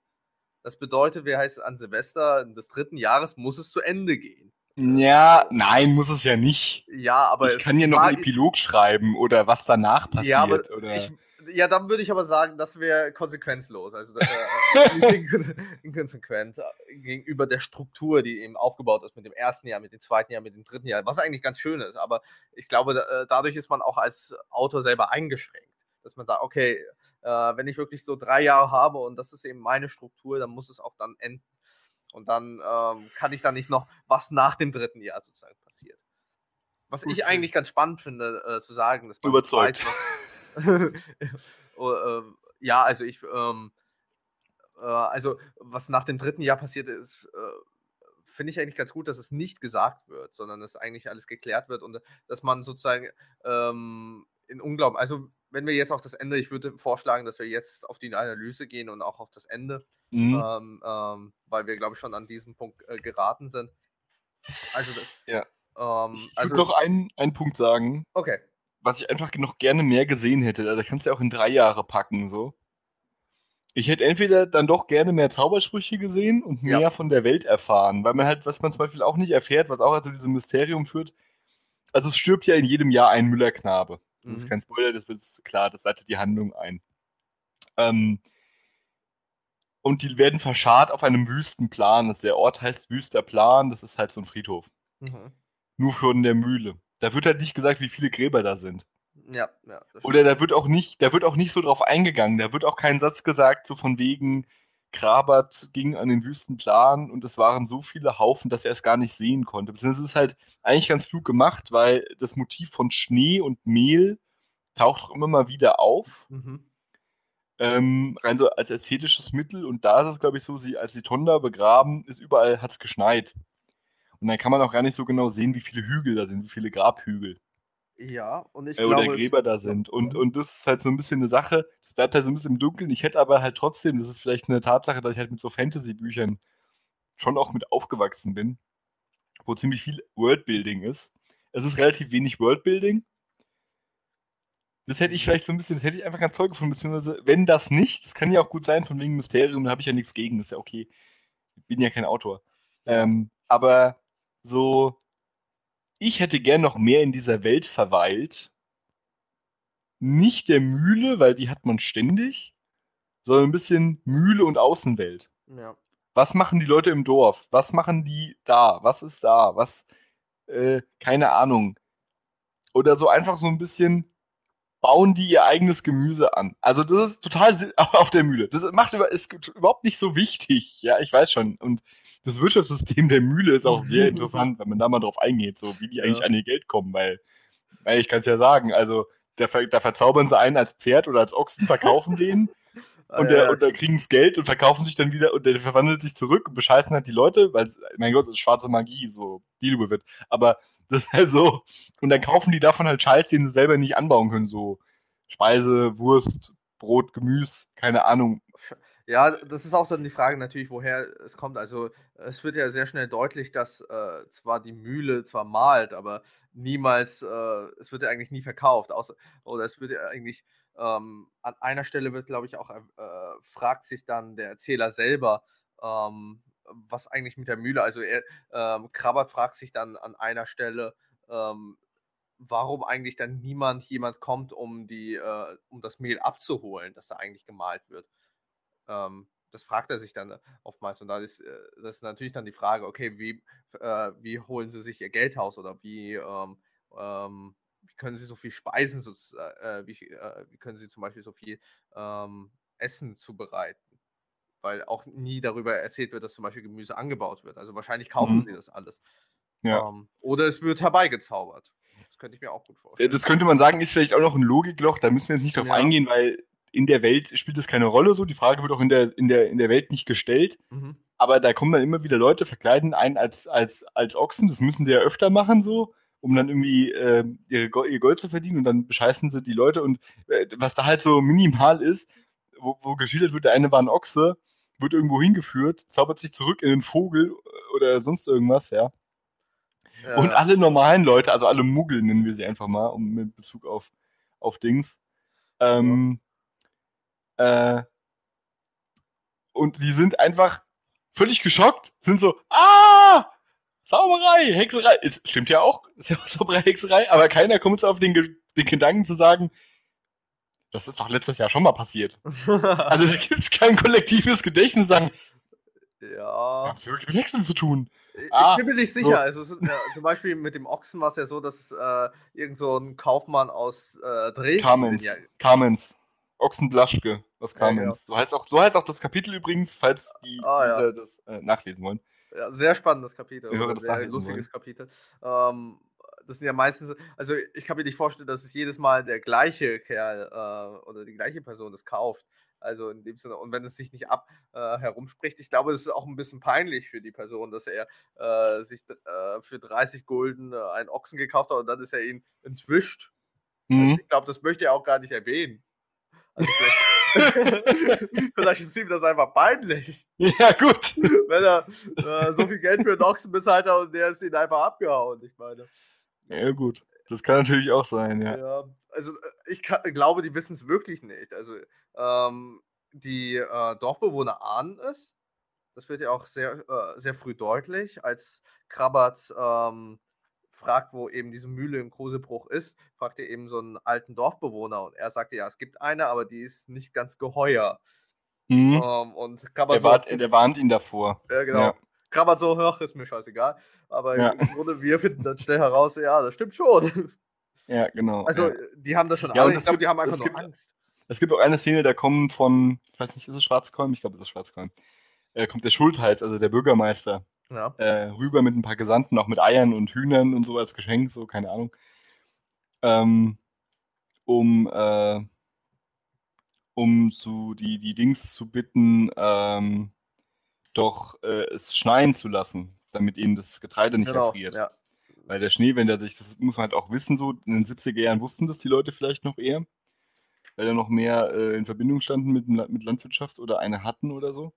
Das bedeutet, wie heißt es, an Silvester des dritten Jahres muss es zu Ende gehen. Ja, nein, muss es ja nicht. Ja, aber ich kann hier noch einen Epilog schreiben oder was danach passiert. Ja, aber oder ich, ja, dann würde ich aber sagen, das wäre konsequenzlos. Also äh, nicht inkonsequent äh, gegenüber der Struktur, die eben aufgebaut ist mit dem ersten Jahr, mit dem zweiten Jahr, mit dem dritten Jahr, was eigentlich ganz schön ist. Aber ich glaube, äh, dadurch ist man auch als Autor selber eingeschränkt. Dass man sagt, okay, äh, wenn ich wirklich so drei Jahre habe und das ist eben meine Struktur, dann muss es auch dann enden. Und dann ähm, kann ich da nicht noch, was nach dem dritten Jahr sozusagen passiert. Was ich eigentlich ganz spannend finde, äh, zu sagen, dass man Überzeugt. zweiten- Oh, ähm, ja, also ich, ähm, äh, also was nach dem dritten Jahr passiert ist, äh, finde ich eigentlich ganz gut, dass es nicht gesagt wird, sondern dass eigentlich alles geklärt wird und dass man sozusagen ähm, in Unglauben, also wenn wir jetzt auf das Ende, ich würde vorschlagen, dass wir jetzt auf die Analyse gehen und auch auf das Ende, Mhm. ähm, ähm, weil wir, glaube ich, schon an diesem Punkt äh, geraten sind. Also das, Ja. ähm, ich also, würde noch einen, einen Punkt sagen, okay. was ich einfach noch gerne mehr gesehen hätte. Da kannst du ja auch in drei Jahre packen, so. Ich hätte entweder dann doch gerne mehr Zaubersprüche gesehen und Ja. mehr von der Welt erfahren, weil man halt, was man zum Beispiel auch nicht erfährt, was auch zu diesem Mysterium führt, also es stirbt ja in jedem Jahr ein Müllerknabe. Das ist Mhm. kein Spoiler, das ist klar, das leitet die Handlung ein. Ähm, und die werden verscharrt auf einem Wüstenplan. Also der Ort heißt Wüster Plan, das ist halt so ein Friedhof. Mhm. Nur von der Mühle. Da wird halt nicht gesagt, wie viele Gräber da sind. Ja, ja. Oder da wird auch nicht, da wird auch nicht so drauf eingegangen. Da wird auch kein Satz gesagt, so von wegen, Grabert ging an den Wüstenplan und es waren so viele Haufen, dass er es gar nicht sehen konnte. Das ist halt eigentlich ganz klug gemacht, weil das Motiv von Schnee und Mehl taucht auch immer mal wieder auf. Mhm. Ähm, rein so als ästhetisches Mittel. Und da ist es, glaube ich, so, sie, als die Tonda begraben, ist überall, hat es geschneit. Und dann kann man auch gar nicht so genau sehen, wie viele Hügel da sind, wie viele Grabhügel Ja, und ich äh, oder glaube. Gräber da sind. Und, und das ist halt so ein bisschen eine Sache, das bleibt halt so ein bisschen im Dunkeln. Ich hätte aber halt trotzdem, das ist vielleicht eine Tatsache, dass ich halt mit so Fantasy-Büchern schon auch mit aufgewachsen bin, wo ziemlich viel Worldbuilding ist. Es ist relativ wenig Worldbuilding. Das hätte ich vielleicht so ein bisschen, das hätte ich einfach ganz toll gefunden, beziehungsweise, wenn das nicht, das kann ja auch gut sein, von wegen Mysterium, da habe ich ja nichts gegen, das ist ja okay. Ich bin ja kein Autor. Ähm, aber so, ich hätte gern noch mehr in dieser Welt verweilt. Nicht der Mühle, weil die hat man ständig, sondern ein bisschen Mühle und Außenwelt. Ja. Was machen die Leute im Dorf? Was machen die da? Was ist da? Was, äh, keine Ahnung. Oder so einfach so ein bisschen bauen die ihr eigenes Gemüse an. Also das ist total auf der Mühle. Das macht über, ist überhaupt nicht so wichtig. Ja, ich weiß schon. Und das Wirtschaftssystem der Mühle ist auch sehr interessant, wenn man da mal drauf eingeht, so wie die eigentlich Ja. an ihr Geld kommen, weil, weil ich kann es ja sagen, also da, da verzaubern sie einen als Pferd oder als Ochsen, verkaufen den und, der, ja. und da kriegen das Geld und verkaufen sich dann wieder und der verwandelt sich zurück und bescheißen halt die Leute, weil es, mein Gott, das ist schwarze Magie, so Deal with it. Aber das ist halt so, und dann kaufen die davon halt Scheiß, den sie selber nicht anbauen können, so Speise, Wurst, Brot, Gemüse, keine Ahnung. Ja, das ist auch dann die Frage natürlich, woher es kommt. Also es wird ja sehr schnell deutlich, dass äh, zwar die Mühle zwar malt, aber niemals, äh, es wird ja eigentlich nie verkauft. Außer, oder es wird ja eigentlich, ähm, an einer Stelle wird, glaube ich, auch, äh, fragt sich dann der Erzähler selber, ähm, was eigentlich mit der Mühle, also er, ähm, Krabbert fragt sich dann an einer Stelle, ähm, warum eigentlich dann niemand jemand kommt, um die, äh, um das Mehl abzuholen, das da eigentlich gemalt wird. Ähm, das fragt er sich dann oftmals und da ist, äh, das ist natürlich dann die Frage, okay, wie, äh, wie holen sie sich ihr Geld aus oder wie, ähm, ähm, wie können sie so viel Speisen, so, äh, wie, äh, wie können sie zum Beispiel so viel ähm, Essen zubereiten? Weil auch nie darüber erzählt wird, dass zum Beispiel Gemüse angebaut wird. Also wahrscheinlich kaufen Mhm. sie das alles. Ja. Ähm, oder es wird herbeigezaubert. Das könnte ich mir auch gut vorstellen. Das könnte man sagen, ist vielleicht auch noch ein Logikloch, da müssen wir jetzt nicht drauf Ja. eingehen, weil in der Welt spielt das keine Rolle so. Die Frage wird auch in der, in der, in der Welt nicht gestellt. Mhm. Aber da kommen dann immer wieder Leute, verkleiden einen als, als, als Ochsen. Das müssen sie ja öfter machen, so, um dann irgendwie äh, ihre, ihr Gold zu verdienen und dann bescheißen sie die Leute. Und äh, was da halt so minimal ist, wo, wo geschildert wird, der eine war ein Ochse, wird irgendwo hingeführt, zaubert sich zurück in einen Vogel äh, oder sonst irgendwas, ja. Ja. Und alle normalen Leute, also alle Muggel nennen wir sie einfach mal, um mit Bezug auf, auf Dings. Ähm, äh, und die sind einfach völlig geschockt, sind so, ah, Zauberei, Hexerei. Es stimmt ja auch, ist ja auch Zauberei, Hexerei, aber keiner kommt so auf den, Ge- den Gedanken zu sagen, das ist doch letztes Jahr schon mal passiert. Also da gibt es kein kollektives Gedächtnis, sagen, ja. was wirklich mit Hexen zu tun. Ich Ah, bin mir nicht sicher. so. Also ist, ja, zum Beispiel mit dem Ochsen war es ja so, dass äh, irgend so ein Kaufmann aus äh, Dresden. Carmens. Ja, Carmens. Ochsenblaschke aus Ja, Carmens. So, heißt auch, so heißt auch das Kapitel übrigens, falls die Ah, ja. Das äh, nachlesen wollen. Ja, sehr spannendes Kapitel. Das sehr lustiges Kapitel. Ähm, das sind ja meistens, also ich kann mir nicht vorstellen, dass es jedes Mal der gleiche Kerl äh, oder die gleiche Person das kauft. Also in dem Sinne, und wenn es sich nicht ab äh, herumspricht, ich glaube, es ist auch ein bisschen peinlich für die Person, dass er äh, sich äh, für 30 Gulden äh, einen Ochsen gekauft hat und dann ist er ihn entwischt. Mhm. Ich glaube, das möchte er auch gar nicht erwähnen. Also vielleicht, vielleicht ist ihm das einfach peinlich, Ja, gut. wenn er äh, so viel Geld für einen bezahlt hat und der ist ihn einfach abgehauen. Ich meine, Ja, gut. Das kann natürlich auch sein, ja. ja. also äh, ich kann, glaube, die wissen es wirklich nicht. Also ähm, die äh, Dorfbewohner ahnen es. Das wird ja auch sehr, äh, sehr früh deutlich, als Krabbert ähm, fragt, wo eben diese Mühle im Krusebruch ist, fragt er eben so einen alten Dorfbewohner und er sagte, ja, es gibt eine, aber die ist nicht ganz geheuer. Mhm. Ähm, und Krabbert Der, so, wart, der warnt ihn davor. ja, genau. Ja. Krabbert so, ach, ist mir scheißegal. Aber Ja. im Grunde, wir finden dann schnell heraus, ja, das stimmt schon. Ja, genau. Also, ja. die haben das schon Ja, alle. Ich es glaube, die gibt- haben einfach nur gibt- Angst. Es gibt auch eine Szene, da kommen von, ich weiß nicht, ist es Schwarzkolm? Ich glaube, es ist Schwarzkolm. Äh, kommt der Schultheiß, also der Bürgermeister, Ja. äh, rüber mit ein paar Gesandten, auch mit Eiern und Hühnern und so als Geschenk, so, keine Ahnung. Ähm, um, äh, um zu die, die Dings zu bitten, ähm, doch äh, es schneien zu lassen, damit ihnen das Getreide nicht Genau. erfriert. Ja. Weil der Schnee, wenn der sich, das muss man halt auch wissen, so in den 70er Jahren wussten das die Leute vielleicht noch eher, weil da noch mehr äh, in Verbindung standen mit, mit Landwirtschaft oder eine hatten oder so.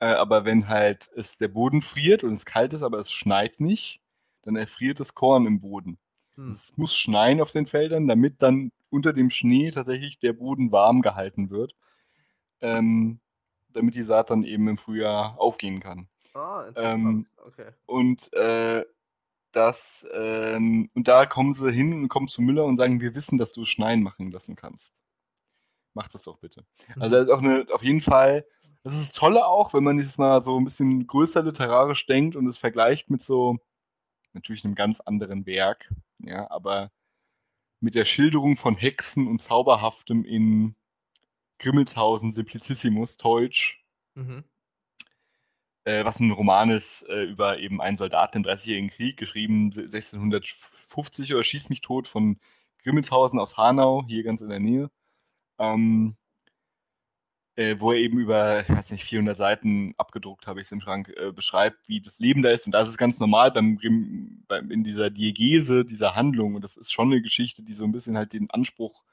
Äh, aber wenn halt es der Boden friert und es kalt ist, aber es schneit nicht, dann erfriert das Korn im Boden. Hm. Es muss schneien auf den Feldern, damit dann unter dem Schnee tatsächlich der Boden warm gehalten wird, ähm, damit die Saat dann eben im Frühjahr aufgehen kann. Ah. Ähm, okay. Und äh, das, ähm, und da kommen sie hin und kommen zu Müller und sagen, wir wissen, dass du es schneien machen lassen kannst. Mach das doch bitte. Also das ist auch eine, auf jeden Fall, das ist das Tolle auch, wenn man dieses mal so ein bisschen größer literarisch denkt und es vergleicht mit so, natürlich einem ganz anderen Werk, ja, aber mit der Schilderung von Hexen und Zauberhaftem in Grimmelshausen Simplicissimus, Deutsch, Mhm. äh, was ein Roman ist äh, über eben einen Soldaten im Dreißigjährigen Krieg, geschrieben 1650 oder Schieß mich tot von Grimmelshausen aus Hanau, hier ganz in der Nähe. Ähm, äh, wo er eben über, ich weiß nicht, 400 Seiten abgedruckt habe ich es im Schrank, äh, beschreibt, wie das Leben da ist. Und das ist ganz normal beim, beim, in dieser Diegese dieser Handlung. Und das ist schon eine Geschichte, die so ein bisschen halt den Anspruch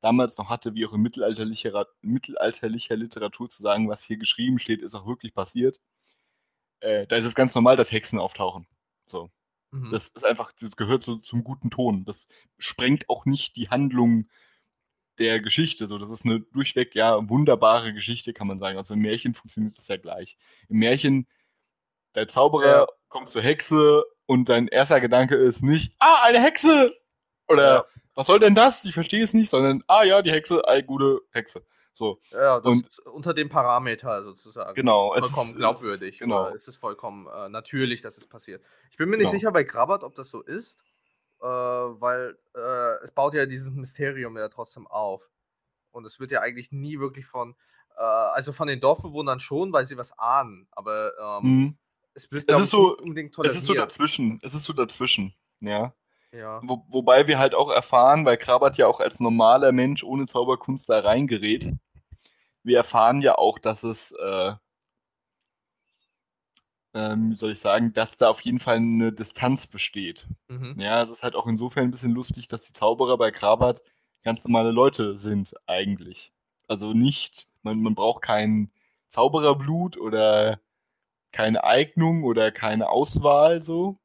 damals noch hatte, wie auch in mittelalterlicher, mittelalterlicher Literatur zu sagen, was hier geschrieben steht, ist auch wirklich passiert. Äh, da ist es ganz normal, dass Hexen auftauchen. So. Mhm. Das ist einfach, das gehört so zum guten Ton. Das sprengt auch nicht die Handlung der Geschichte. So, das ist eine durchweg ja wunderbare Geschichte, kann man sagen. Also im Märchen funktioniert das ja gleich. Im Märchen, der Zauberer Ja. kommt zur Hexe und sein erster Gedanke ist nicht, ah, eine Hexe! Oder Ja. was soll denn das? Ich verstehe es nicht, sondern, ah ja, die Hexe, eine gute Hexe. So, Ja, das Und- ist unter dem Parameter sozusagen. genau. es Vollkommen ist- glaubwürdig. Es, genau. Es ist vollkommen äh, natürlich, dass es passiert. Ich bin mir nicht Genau. sicher bei Krabbert, ob das so ist, äh, weil äh, es baut ja dieses Mysterium ja trotzdem auf. Und es wird ja eigentlich nie wirklich von, äh, also von den Dorfbewohnern schon, weil sie was ahnen, aber ähm, Mhm. es wird Es ist so- unbedingt Es ist so toleriert. dazwischen. Es ist so dazwischen. Ja. Ja. Wo, wobei wir halt auch erfahren, weil Krabat ja auch als normaler Mensch ohne Zauberkunst da reingerät, wir erfahren ja auch, dass es, äh, ähm, wie soll ich sagen, dass da auf jeden Fall eine Distanz besteht. Mhm. Ja, es ist halt auch insofern ein bisschen lustig, dass die Zauberer bei Krabat ganz normale Leute sind, eigentlich. Also nicht, man, man braucht kein Zaubererblut oder keine Eignung oder keine Auswahl so,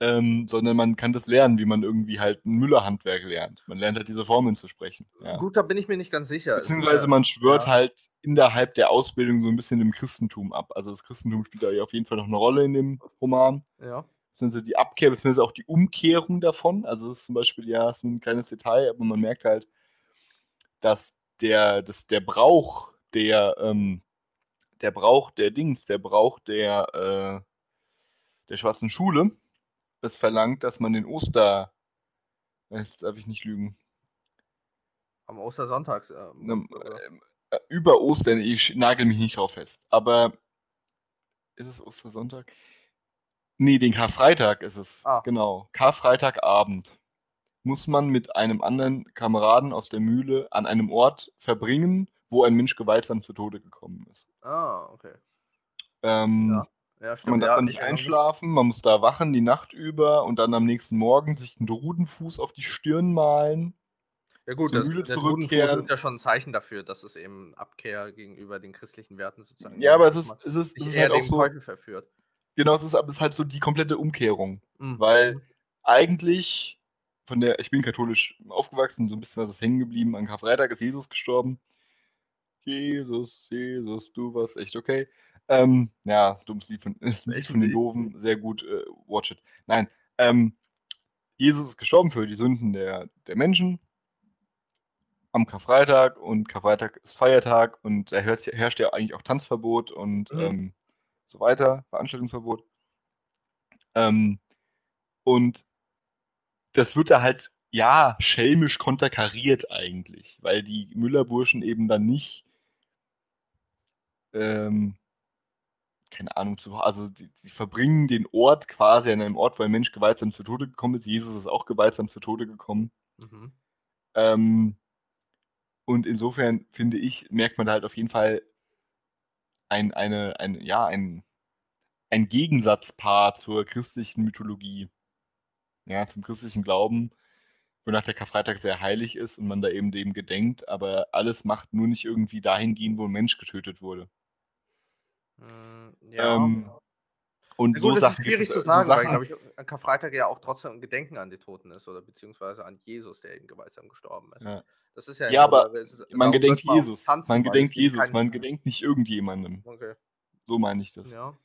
ähm, sondern man kann das lernen, wie man irgendwie halt ein Müllerhandwerk lernt. Man lernt halt diese Formeln zu sprechen. Ja. Gut, da bin ich mir nicht ganz sicher. Ist Beziehungsweise man schwört ja. halt innerhalb der Ausbildung so ein bisschen dem Christentum ab. Also das Christentum spielt da ja auf jeden Fall noch eine Rolle in dem Roman. Ja. Beziehungsweise die Abkehr, beziehungsweise auch die Umkehrung davon. Also das ist zum Beispiel ja so ein kleines Detail, aber man merkt halt, dass der, dass der Brauch der, ähm, der Brauch der Dings, der Brauch der, äh, der schwarzen Schule, es verlangt, dass man den Oster, jetzt darf ich nicht lügen, Am Ostersonntag. Ähm, oder? ähm, äh, über Ostern, ich nagel mich nicht drauf fest, aber ist es Ostersonntag? Nee, den Karfreitag ist es. Ah. Genau. Karfreitagabend muss man mit einem anderen Kameraden aus der Mühle an einem Ort verbringen, wo ein Mensch gewaltsam zu Tode gekommen ist. Ah, okay. Ähm, Ja, Ja, stimmt. Man darf ja, da nicht einschlafen, man muss da wachen die Nacht über und dann am nächsten Morgen sich einen Drudenfuß auf die Stirn malen. Ja gut, das, der zurückkehren. ist ja schon ein Zeichen dafür, dass es eben Abkehr gegenüber den christlichen Werten sozusagen Ja, aber es ist, es ist, es ist eher halt auch so, Teufel verführt. genau, es ist, aber es ist halt so die komplette Umkehrung. Mhm. Weil eigentlich von der, ich bin katholisch aufgewachsen, so ein bisschen was ist hängen geblieben. An Karfreitag ist Jesus gestorben. Jesus, Jesus, du warst echt okay. Ähm, ja, dummes Lied von, ist Lied Echt von den. Doofen, sehr gut, äh, watch it. Nein, ähm, Jesus ist gestorben für die Sünden der, der Menschen am Karfreitag und Karfreitag ist Feiertag und da herrscht, herrscht ja eigentlich auch Tanzverbot und Mhm. ähm, so weiter, Veranstaltungsverbot. Ähm, und das wird da halt, ja, schelmisch konterkariert eigentlich, weil die Müllerburschen eben dann nicht, ähm, keine Ahnung, zu, also die, die verbringen den Ort quasi an einem Ort, wo ein Mensch gewaltsam zu Tode gekommen ist. Jesus ist auch gewaltsam zu Tode gekommen. Mhm. Ähm, und insofern finde ich, merkt man da halt auf jeden Fall ein, eine, ein, ja, ein, ein Gegensatzpaar zur christlichen Mythologie. Ja, zum christlichen Glauben, wonach der Karfreitag sehr heilig ist und man da eben dem gedenkt, aber alles macht nur nicht irgendwie dahin gehen, wo ein Mensch getötet wurde. Mm, Ja. Ähm, und so gut, das Sachen ist schwierig zu so sagen, weil, Sachen, glaube ich, an Karfreitag ja auch trotzdem ein Gedenken an die Toten ist oder beziehungsweise an Jesus, der eben gewaltsam gestorben ist. Ja. Das ist ja, Ja, aber man gedenkt Jesus. man weil gedenkt Jesus, man gedenkt nicht irgendjemandem. Okay. So meine ich das. Ja.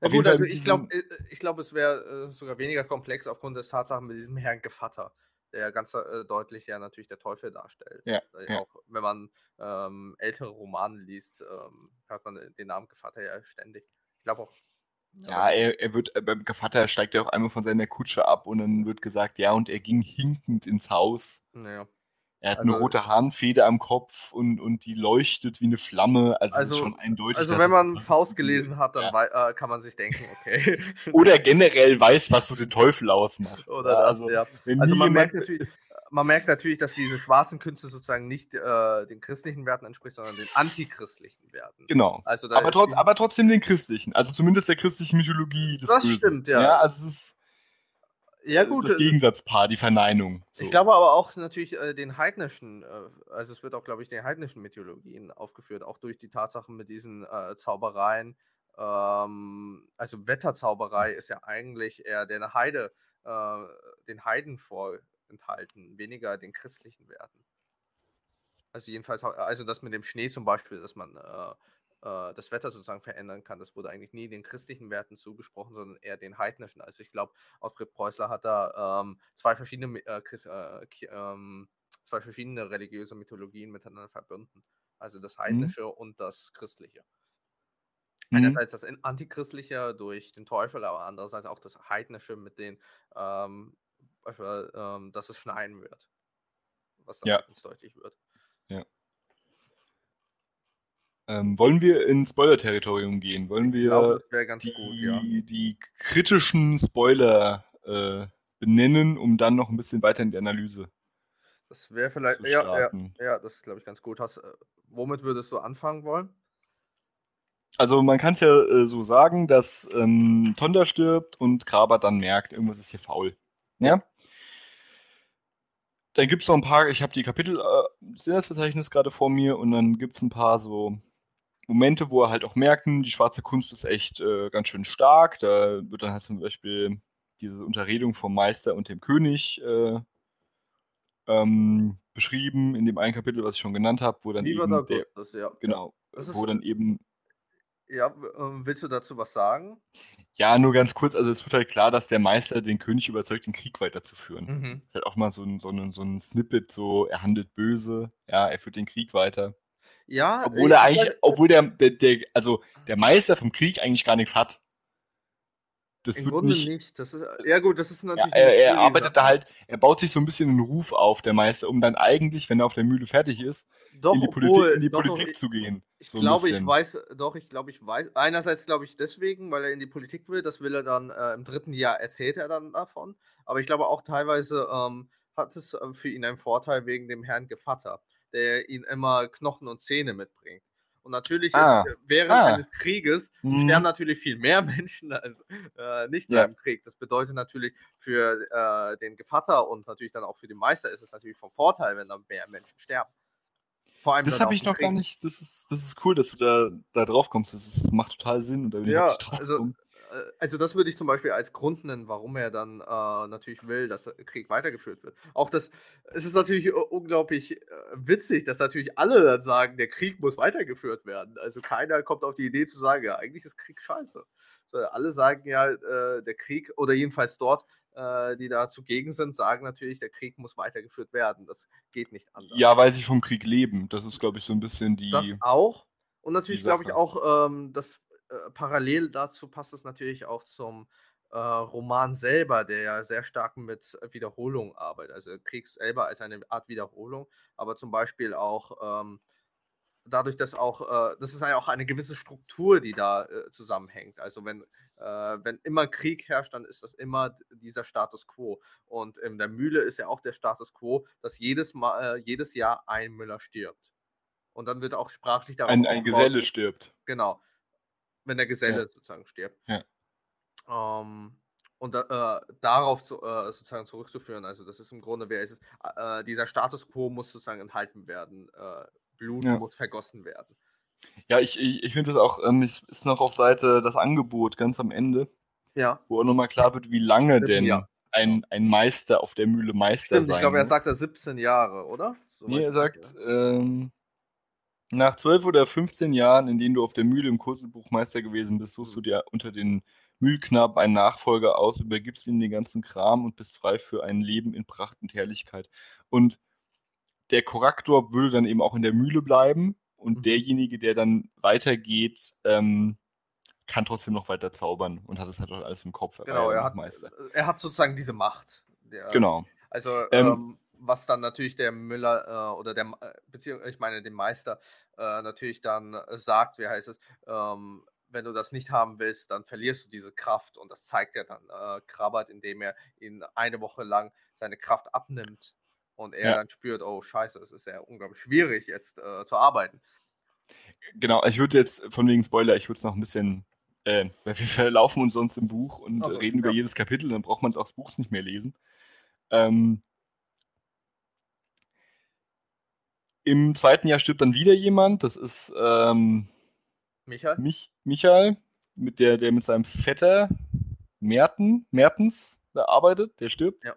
Ja, gut, also ich glaube, diesem- ich glaub, es wäre äh, sogar weniger komplex aufgrund des Tatsachen mit diesem Herrn Gevatter, der ja ganz äh, deutlich ja natürlich der Teufel darstellt. Ja, Äh, ja. Auch wenn man ähm, ältere Romane liest, ähm, hört man den Namen Gevatter ja ständig. Ich glaube auch. Ja, er, er wird, äh, beim Vater steigt er auch einmal von seiner Kutsche ab und dann wird gesagt, ja, und er ging hinkend ins Haus. Naja. Er hat eine Also- rote Hahnfeder am Kopf und, und die leuchtet wie eine Flamme. Also, es ist Also- schon eindeutig. Also wenn man Faust gelesen hat, dann Ja. äh, kann man sich denken, okay. Oder generell weiß, was so den Teufel ausmacht. Oder das, also, ja. Also man merkt, natürlich, man merkt natürlich, dass diese schwarzen Künste sozusagen nicht äh, den christlichen Werten entspricht, sondern den antichristlichen Werten. Genau. Also Aber, trotz, aber trotzdem den christlichen. Also zumindest der christlichen Mythologie. Das Bösen. stimmt, ja. Ja, also es ist ja gut, das äh, Gegensatzpaar, die Verneinung. So. Ich glaube aber auch natürlich äh, den heidnischen, äh, also es wird auch, glaube ich, den heidnischen Mythologien aufgeführt, auch durch die Tatsachen mit diesen äh, Zaubereien. Ähm, also Wetterzauberei ist ja eigentlich eher den Heide, äh, den Heiden vorenthalten, weniger den christlichen Werten. Also jedenfalls, also das mit dem Schnee zum Beispiel, dass man äh, das Wetter sozusagen verändern kann, das wurde eigentlich nie den christlichen Werten zugesprochen, sondern eher den heidnischen. Also ich glaube, Alfred Preußler hat da ähm, zwei verschiedene äh, äh, ähm, zwei verschiedene religiöse Mythologien miteinander verbunden. Also das heidnische und das christliche. Mhm. Einerseits das antichristliche durch den Teufel, aber andererseits auch das heidnische mit den, ähm, ähm, dass es schneien wird. Was dann Ja. ganz deutlich wird. Ähm, wollen wir ins Spoiler-Territorium gehen? Wollen glaube, wir ganz die, gut, ja. die kritischen Spoiler äh, benennen, um dann noch ein bisschen weiter in die Analyse Das wäre vielleicht, ja, ja, ja, das ist, glaube ich, ganz gut. Hast, äh, womit würdest du anfangen wollen? Also man kann es ja äh, so sagen, dass ähm, Tonda stirbt und Kraber dann merkt, irgendwas ist hier faul. Ja? Dann gibt es noch ein paar, ich habe die Kapitel, äh, das Inhaltsverzeichnis gerade vor mir und dann gibt es ein paar so Momente, wo er halt auch merken, die schwarze Kunst ist echt äh, ganz schön stark. Da wird dann halt zum Beispiel diese Unterredung vom Meister und dem König äh, ähm, beschrieben in dem einen Kapitel, was ich schon genannt habe, wo dann Lieber eben der, Augustus, ja. genau, Das wo dann eben Ja, ähm, willst du dazu was sagen? Ja, nur ganz kurz, also es wird halt klar, dass der Meister den König überzeugt, den Krieg weiterzuführen. Mhm. Ist halt auch mal so ein, so, ein, so ein Snippet, so er handelt böse, ja, er führt den Krieg weiter. Ja, Obwohl ich- er ich eigentlich, obwohl der, der, der, also der Meister vom Krieg eigentlich gar nichts hat. Das Im wird Grunde nicht. nicht. Das ist, ja gut, das ist Ja, natürlich. er, eine er Theorie, arbeitet da halt, er baut sich so ein bisschen einen Ruf auf, der Meister, um dann eigentlich, wenn er auf der Mühle fertig ist, Doch, in die obwohl, Politik, in die doch, doch, Politik ich, zu gehen. ich so glaube, ich weiß, doch, ich glaube, ich weiß. Einerseits glaube ich deswegen, weil er in die Politik will, das will er dann äh, im dritten Jahr erzählt er dann davon. Aber ich glaube auch teilweise ähm, hat es äh, für ihn einen Vorteil wegen dem Herrn Gevatter, der ihn immer Knochen und Zähne mitbringt. Und natürlich Ah. ist äh, während Ah. eines Krieges Mhm. sterben natürlich viel mehr Menschen als äh, nicht Ja. im Krieg. Das bedeutet natürlich für äh, den Gevatter und natürlich dann auch für den Meister ist es natürlich vom Vorteil, wenn dann mehr Menschen sterben. Vor allem Das habe ich noch gar Krieg. nicht. Das ist, das ist cool, dass du da, da drauf kommst. Das ist, macht total Sinn und da bin ich Ja, wirklich drauf also, also das würde ich zum Beispiel als Grund nennen, warum er dann äh, natürlich will, dass der Krieg weitergeführt wird. Auch das, es ist natürlich äh, unglaublich äh, witzig, dass natürlich alle dann sagen, der Krieg muss weitergeführt werden. Also keiner kommt auf die Idee zu sagen, ja, eigentlich ist Krieg scheiße. So, alle sagen ja, äh, der Krieg, oder jedenfalls dort, äh, die da zugegen sind, sagen natürlich, der Krieg muss weitergeführt werden. Das geht nicht anders. Ja, weil sie vom Krieg leben. Das ist, glaube ich, so ein bisschen die. Das auch. Und natürlich glaube ich auch, ähm, dass äh, parallel dazu passt es natürlich auch zum äh, Roman selber, der ja sehr stark mit Wiederholung arbeitet. Also Krieg selber als eine Art Wiederholung, aber zum Beispiel auch ähm, dadurch, dass auch, äh, das ist ja auch eine gewisse Struktur, die da äh, zusammenhängt. Also wenn, äh, wenn immer Krieg herrscht, dann ist das immer dieser Status quo. Und in der Mühle ist ja auch der Status quo, dass jedes Mal, äh, jedes Jahr ein Müller stirbt. Und dann wird auch sprachlich darauf ein, ein Geselle stirbt. Genau. Wenn der Geselle sozusagen stirbt. Ja. Ähm, und äh, darauf zu, äh, sozusagen zurückzuführen, also das ist im Grunde, wer ist es, äh, dieser Status quo muss sozusagen enthalten werden. Äh, Blut Ja. muss vergossen werden. Ja, ich, ich, ich finde das auch, ähm, es ist noch auf Seite das Angebot ganz am Ende, Ja. wo auch nochmal klar wird, wie lange denn ja. ein, ein Meister auf der Mühle Meister Stimmt, sein ich glaube, er sagt da 17 Jahre, oder? Soweit Nee, er sagt, ähm, nach 12 oder 15 Jahren, in denen du auf der Mühle im Kurselbuch Meister gewesen bist, suchst du dir unter den Mühlknaben einen Nachfolger aus, übergibst ihm den ganzen Kram und bist frei für ein Leben in Pracht und Herrlichkeit. Und der Korrektor würde dann eben auch in der Mühle bleiben und Mhm. derjenige, der dann weitergeht, ähm, kann trotzdem noch weiter zaubern und hat es halt auch alles im Kopf. Genau, er hat, Meister. er hat sozusagen diese Macht. Der, Genau. Also, Ähm, ähm, was dann natürlich der Müller äh, oder der, äh, beziehungsweise ich meine, dem Meister äh, natürlich dann äh, sagt, wie heißt es, ähm, wenn du das nicht haben willst, dann verlierst du diese Kraft und das zeigt er dann äh, Krabbert, indem er ihn eine Woche lang seine Kraft abnimmt und er Ja. dann spürt, oh scheiße, es ist ja unglaublich schwierig jetzt äh, zu arbeiten. Genau, ich würde jetzt, von wegen Spoiler, ich würde es noch ein bisschen, äh, weil wir verlaufen uns sonst im Buch und so, reden über ja. jedes Kapitel, dann braucht man auch das Buch nicht mehr lesen. Ähm, Im zweiten Jahr stirbt dann wieder jemand, das ist ähm, Michael? Mich, Michael, mit der, der mit seinem Vetter Merten, Mertens da arbeitet, der stirbt. Ja.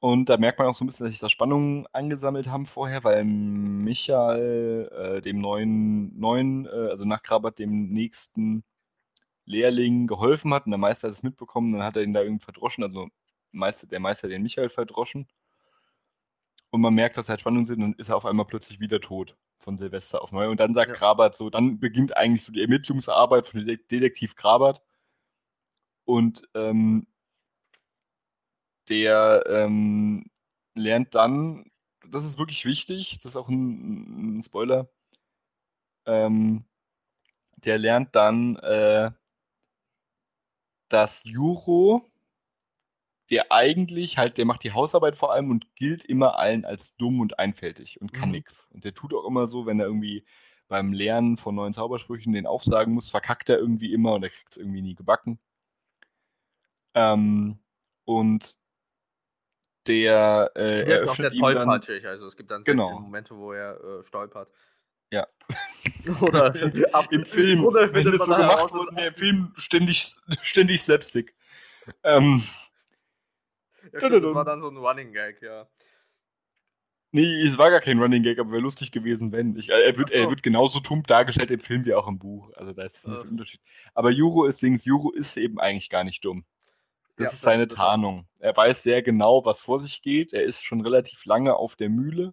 Und da merkt man auch so ein bisschen, dass sich da Spannungen angesammelt haben vorher, weil Michael äh, dem neuen, neuen äh, also nach Krabat dem nächsten Lehrling geholfen hat und der Meister hat es mitbekommen, dann hat er ihn da irgendwie verdroschen, also Meister, der Meister den Michael verdroschen. Und man merkt, dass halt Spannungen sind und ist er auf einmal plötzlich wieder tot von Silvester auf neu. Und dann sagt ja. Krabat so, dann beginnt eigentlich so die Ermittlungsarbeit von Detektiv Krabat. Und ähm, der ähm, lernt dann, das ist wirklich wichtig, das ist auch ein, ein Spoiler, ähm, der lernt dann, äh, dass Juro, der eigentlich halt, der macht die Hausarbeit vor allem und gilt immer allen als dumm und einfältig und kann mhm. nichts. Und der tut auch immer so, wenn er irgendwie beim Lernen von neuen Zaubersprüchen den aufsagen muss, verkackt er irgendwie immer und er kriegt es irgendwie nie gebacken. Ähm, und der äh, eröffnet ihm dann... Also es gibt dann genau. Momente, wo er äh, stolpert. Ja. oder im Film, oder wenn es so gemacht wird, der Film ständig, ständig Slapstick. Ähm, ja, stimmt, das war dann so ein Running Gag, ja. Nee, es war gar kein Running Gag, aber wäre lustig gewesen, wenn. Ich, äh, er, wird, so. er wird genauso tump dargestellt im Film wie auch im Buch. Also da ist nicht äh. Unterschied. Aber Juro ist Dings, Juro ist eben eigentlich gar nicht dumm. Das ja, ist seine das Tarnung. Er weiß sehr genau, was vor sich geht. Er ist schon relativ lange auf der Mühle.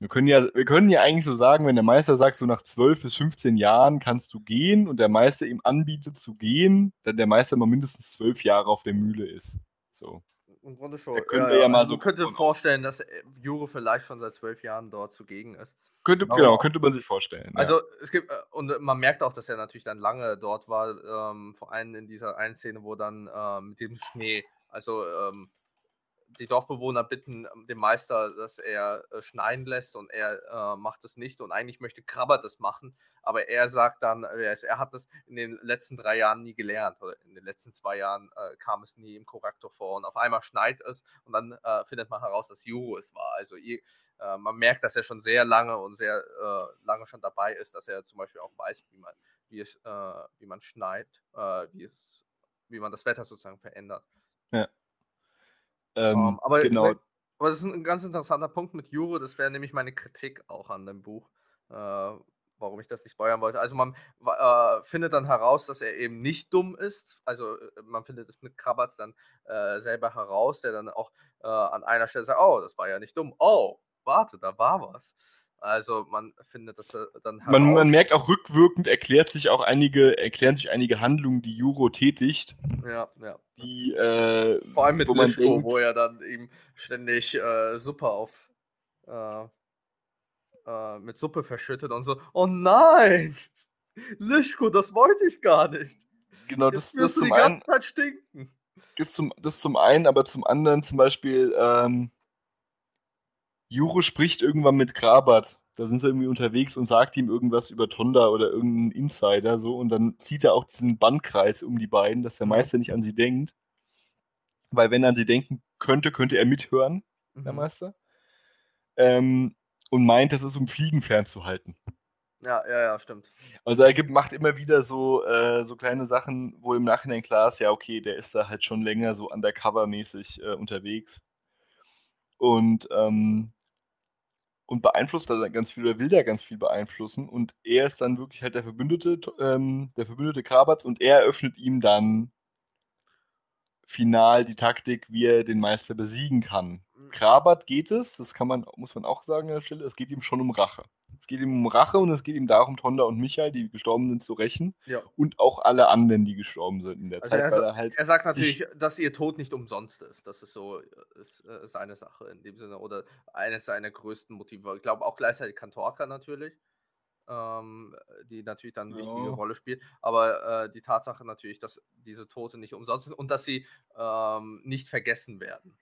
Wir können ja, wir können ja eigentlich so sagen, wenn der Meister sagt, so nach 12 bis 15 Jahren kannst du gehen und der Meister ihm anbietet zu gehen, dann der Meister mal mindestens zwölf Jahre auf der Mühle ist. So. Im Grunde schon. Da könnte ja, ja, mal also so. Man könnte vorstellen, dass Juro vielleicht schon seit zwölf Jahren dort zugegen ist. Könnte, genau, könnte man sich vorstellen. Also ja. es gibt, äh, und man merkt auch, dass er natürlich dann lange dort war, ähm, vor allem in dieser einen Szene, wo dann ähm, mit dem Schnee, also ähm, die Dorfbewohner bitten ähm, den Meister, dass er äh, schneiden lässt und er äh, macht es nicht und eigentlich möchte Krabber das machen, aber er sagt dann, äh, er hat das in den letzten drei Jahren nie gelernt oder in den letzten zwei Jahren äh, kam es nie im Korrektor vor und auf einmal schneit es und dann äh, findet man heraus, dass Juro es war. Also äh, man merkt, dass er schon sehr lange und sehr lange schon dabei ist, dass er zum Beispiel auch weiß, wie man, wie es, wie man schneit, wie es, wie man das Wetter sozusagen verändert. Ja. Ähm, um, aber, genau. aber das ist ein ganz interessanter Punkt mit Jure, das wäre nämlich meine Kritik auch an dem Buch, äh, warum ich das nicht spoilern wollte. Also man äh, findet dann heraus, dass er eben nicht dumm ist, also äh, man findet es mit Krabat dann äh, selber heraus, der dann auch äh, an einer Stelle sagt, oh, das war ja nicht dumm, oh, warte, da war was. Also man findet das dann man, man, merkt auch rückwirkend erklärt sich auch einige, erklären sich einige Handlungen, die Juro tätigt. Ja, ja. Die, äh, Vor allem mit wo Lischko, denkt, wo er dann ihm ständig äh, Suppe auf äh, äh, mit Suppe verschüttet und so, oh nein! Lischko, das wollte ich gar nicht. Genau, das, das zum einen. stinken. Das zum, das zum einen, aber zum anderen zum Beispiel, ähm, Juro spricht irgendwann mit Krabat. Da sind sie irgendwie unterwegs und sagt ihm irgendwas über Tonda oder irgendeinen Insider so und dann zieht er auch diesen Bandkreis um die beiden, dass der. Meister nicht an sie denkt. Weil wenn er an sie denken könnte, könnte er mithören, mhm. der Meister. Ähm, und meint, das ist um Fliegen fernzuhalten. Ja, ja, ja, stimmt. Also er gibt, macht immer wieder so, äh, so kleine Sachen, wo im Nachhinein klar ist, ja, okay, der ist da halt schon länger so undercover-mäßig äh, unterwegs. Und ähm, und beeinflusst da ganz viel oder will da ganz viel beeinflussen. Und er ist dann wirklich halt der Verbündete, ähm, der Verbündete Krabatz und er eröffnet ihm dann final die Taktik, wie er den Meister besiegen kann. Mhm. Krabat geht es, das kann man, muss man auch sagen an der Stelle, es geht ihm schon um Rache. Es geht ihm um Rache und es geht ihm darum, Tonda und Michael, die gestorben sind, zu rächen. Ja. Und auch alle anderen, die gestorben sind in der also Zeit. Er, er, halt er, sagt natürlich, dass ihr Tod nicht umsonst ist. Das ist so ist, äh, seine Sache in dem Sinne. Oder eines seiner größten Motive. Ich glaube auch gleichzeitig Kantorka natürlich. Ähm, die natürlich dann eine wichtige Rolle spielt. Aber äh, die Tatsache natürlich, dass diese Tote nicht umsonst sind und dass sie ähm, nicht vergessen werden.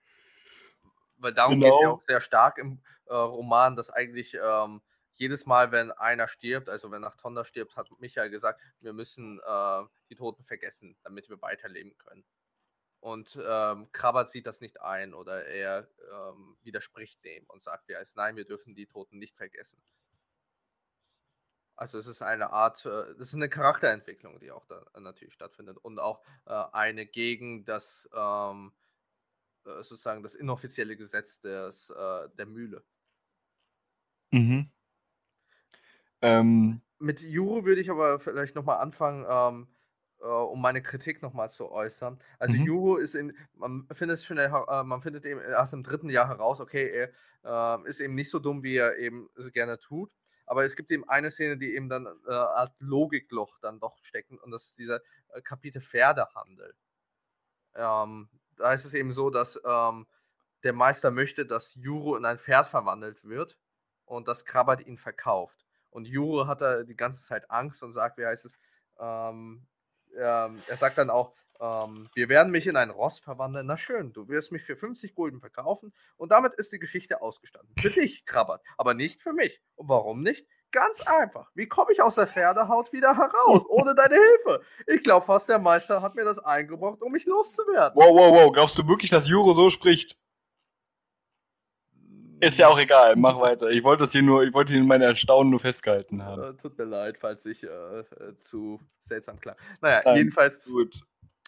Weil darum genau. geht es ja auch sehr stark im äh, Roman, dass eigentlich ähm, jedes Mal, wenn einer stirbt, also wenn nach Tonda stirbt, hat Michael gesagt, wir müssen äh, die Toten vergessen, damit wir weiterleben können. Und ähm, Krabat sieht das nicht ein oder er ähm, widerspricht dem und sagt, ja, nein, wir dürfen die Toten nicht vergessen. Also es ist eine Art, äh, das ist eine Charakterentwicklung, die auch da natürlich stattfindet und auch äh, eine gegen das ähm, äh, sozusagen das inoffizielle Gesetz des, äh, der Mühle. Mhm. Ähm, Mit Juro würde ich aber vielleicht nochmal anfangen, ähm, äh, um meine Kritik nochmal zu äußern. Also Mhm. Juro ist in, man findet es schnell, äh, man findet eben erst im dritten Jahr heraus, okay, er äh, ist eben nicht so dumm, wie er eben gerne tut. Aber es gibt eben eine Szene, die eben dann äh, eine Art Logikloch dann doch stecken und das ist dieser äh, Kapitel Pferdehandel. Ähm, da ist es eben so, dass ähm, der Meister möchte, dass Juro in ein Pferd verwandelt wird und dass Krabbert ihn verkauft. Und Juro hat da die ganze Zeit Angst und sagt, wie heißt es, ähm, ähm, er sagt dann auch, ähm, wir werden mich in ein Ross verwandeln. Na schön, du wirst mich für 50 Gulden verkaufen und damit ist die Geschichte ausgestanden. Für dich, Krabbert, aber nicht für mich. Und warum nicht? Ganz einfach. Wie komme ich aus der Pferdehaut wieder heraus, ohne deine Hilfe? Ich glaube fast, der Meister hat mir das eingebrockt, um mich loszuwerden. wow, wow, wow. Glaubst du wirklich, dass Juro so spricht? Ist ja auch egal. Mach weiter. Ich wollte das hier nur, ich wollte hier meine Erstaunen nur festgehalten haben. Äh, tut mir leid, falls ich äh, äh, zu seltsam klang. Naja, Nein. jedenfalls, Gut.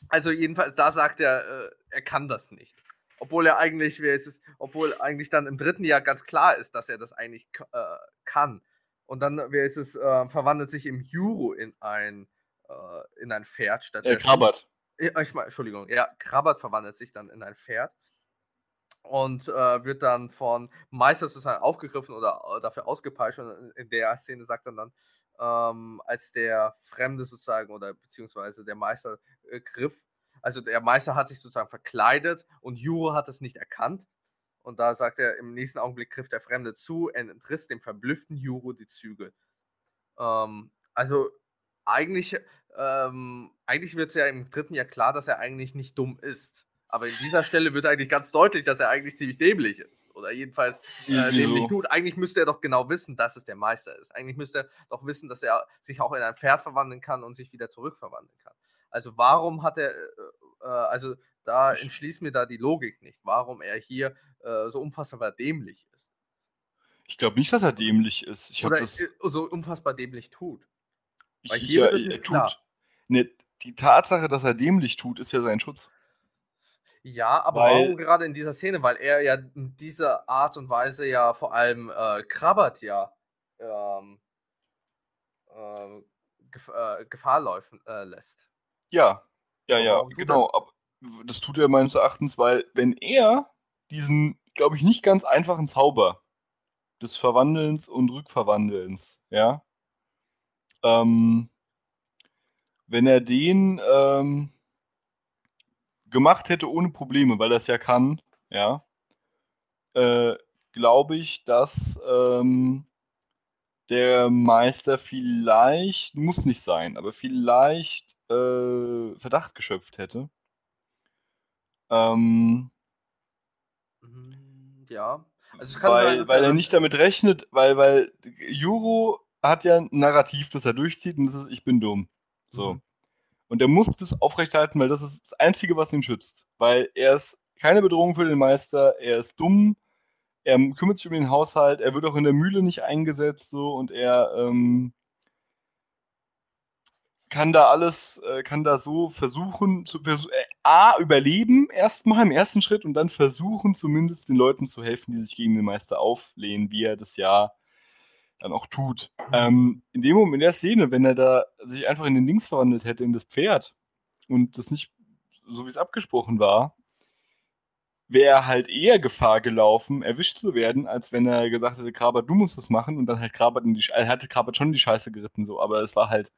also jedenfalls, da sagt er, äh, er kann das nicht. Obwohl er eigentlich, wer ist es, obwohl eigentlich dann im dritten Jahr ganz klar ist, dass er das eigentlich äh, kann. Und dann, wer ist es, äh, verwandelt sich im Juro in ein, in ein Pferd statt Äh, Krabbert. Ich meine, Entschuldigung, ja, Krabbert verwandelt sich dann in ein Pferd und äh, wird dann von Meister sozusagen aufgegriffen oder äh, dafür ausgepeitscht. Und in- der Szene sagt er dann, ähm, als der Fremde sozusagen oder beziehungsweise der Meister äh, griff, also der Meister hat sich sozusagen verkleidet und Juro hat es nicht erkannt. Und da sagt er, im nächsten Augenblick griff der Fremde zu, entriss dem verblüfften Juro die Zügel. Ähm, also eigentlich, ähm, eigentlich wird es ja im dritten Jahr klar, dass er eigentlich nicht dumm ist. Aber in dieser Stelle wird eigentlich ganz deutlich, dass er eigentlich ziemlich dämlich ist. Oder jedenfalls äh, dämlich tut. Eigentlich müsste er doch genau wissen, dass es der Meister ist. Eigentlich müsste er doch wissen, dass er sich auch in ein Pferd verwandeln kann und sich wieder zurückverwandeln kann. Also warum hat er, äh, äh, also da entschließt mir da die Logik nicht, warum er hier äh, so unfassbar dämlich ist. Ich glaube nicht, dass er dämlich ist. Ich Oder das. äh, so unfassbar dämlich tut. Ich, weil ich, hier ja, wird es er tut. Ne, die Tatsache, dass er dämlich tut, ist ja sein Schutz. Ja, aber Weil- warum gerade in dieser Szene? Weil er ja in dieser Art und Weise ja vor allem äh, Krabbert ja ähm, äh, Gef äh, Gefahr laufen äh, lässt. Ja, ja, ja, genau. Aber das tut er meines Erachtens, weil wenn er diesen, glaube ich, nicht ganz einfachen Zauber des Verwandelns und Rückverwandelns, ja, ähm, wenn er den ähm, gemacht hätte ohne Probleme, weil er es ja kann, ja, äh, glaube ich, dass ähm, der Meister vielleicht, muss nicht sein, aber vielleicht äh, Verdacht geschöpft hätte. Ähm, Mhm, Ja. Also sein, weil, dass weil er nicht damit rechnet, weil, weil Juro hat ja ein Narrativ, das er durchzieht und das ist, ich bin dumm. So. Mhm. Und er muss das aufrechterhalten, weil das ist das Einzige, was ihn schützt. Weil er ist keine Bedrohung für den Meister, er ist dumm, er kümmert sich um den Haushalt, er wird auch in der Mühle nicht eingesetzt, so, und er ähm, kann da alles, äh, kann da so versuchen, zu versu äh, A, überleben erstmal im ersten Schritt und dann versuchen zumindest den Leuten zu helfen, die sich gegen den Meister auflehnen, wie er das ja dann auch tut. Ähm, in dem Moment, in der Szene, wenn er da sich einfach in den Dings verwandelt hätte, in das Pferd und das nicht so wie es abgesprochen war, wäre er halt eher Gefahr gelaufen, erwischt zu werden, als wenn er gesagt hätte, Krabat, du musst das machen und dann halt Krabat in die Sch- er hatte Krabat schon in die Scheiße geritten, so, aber es war halt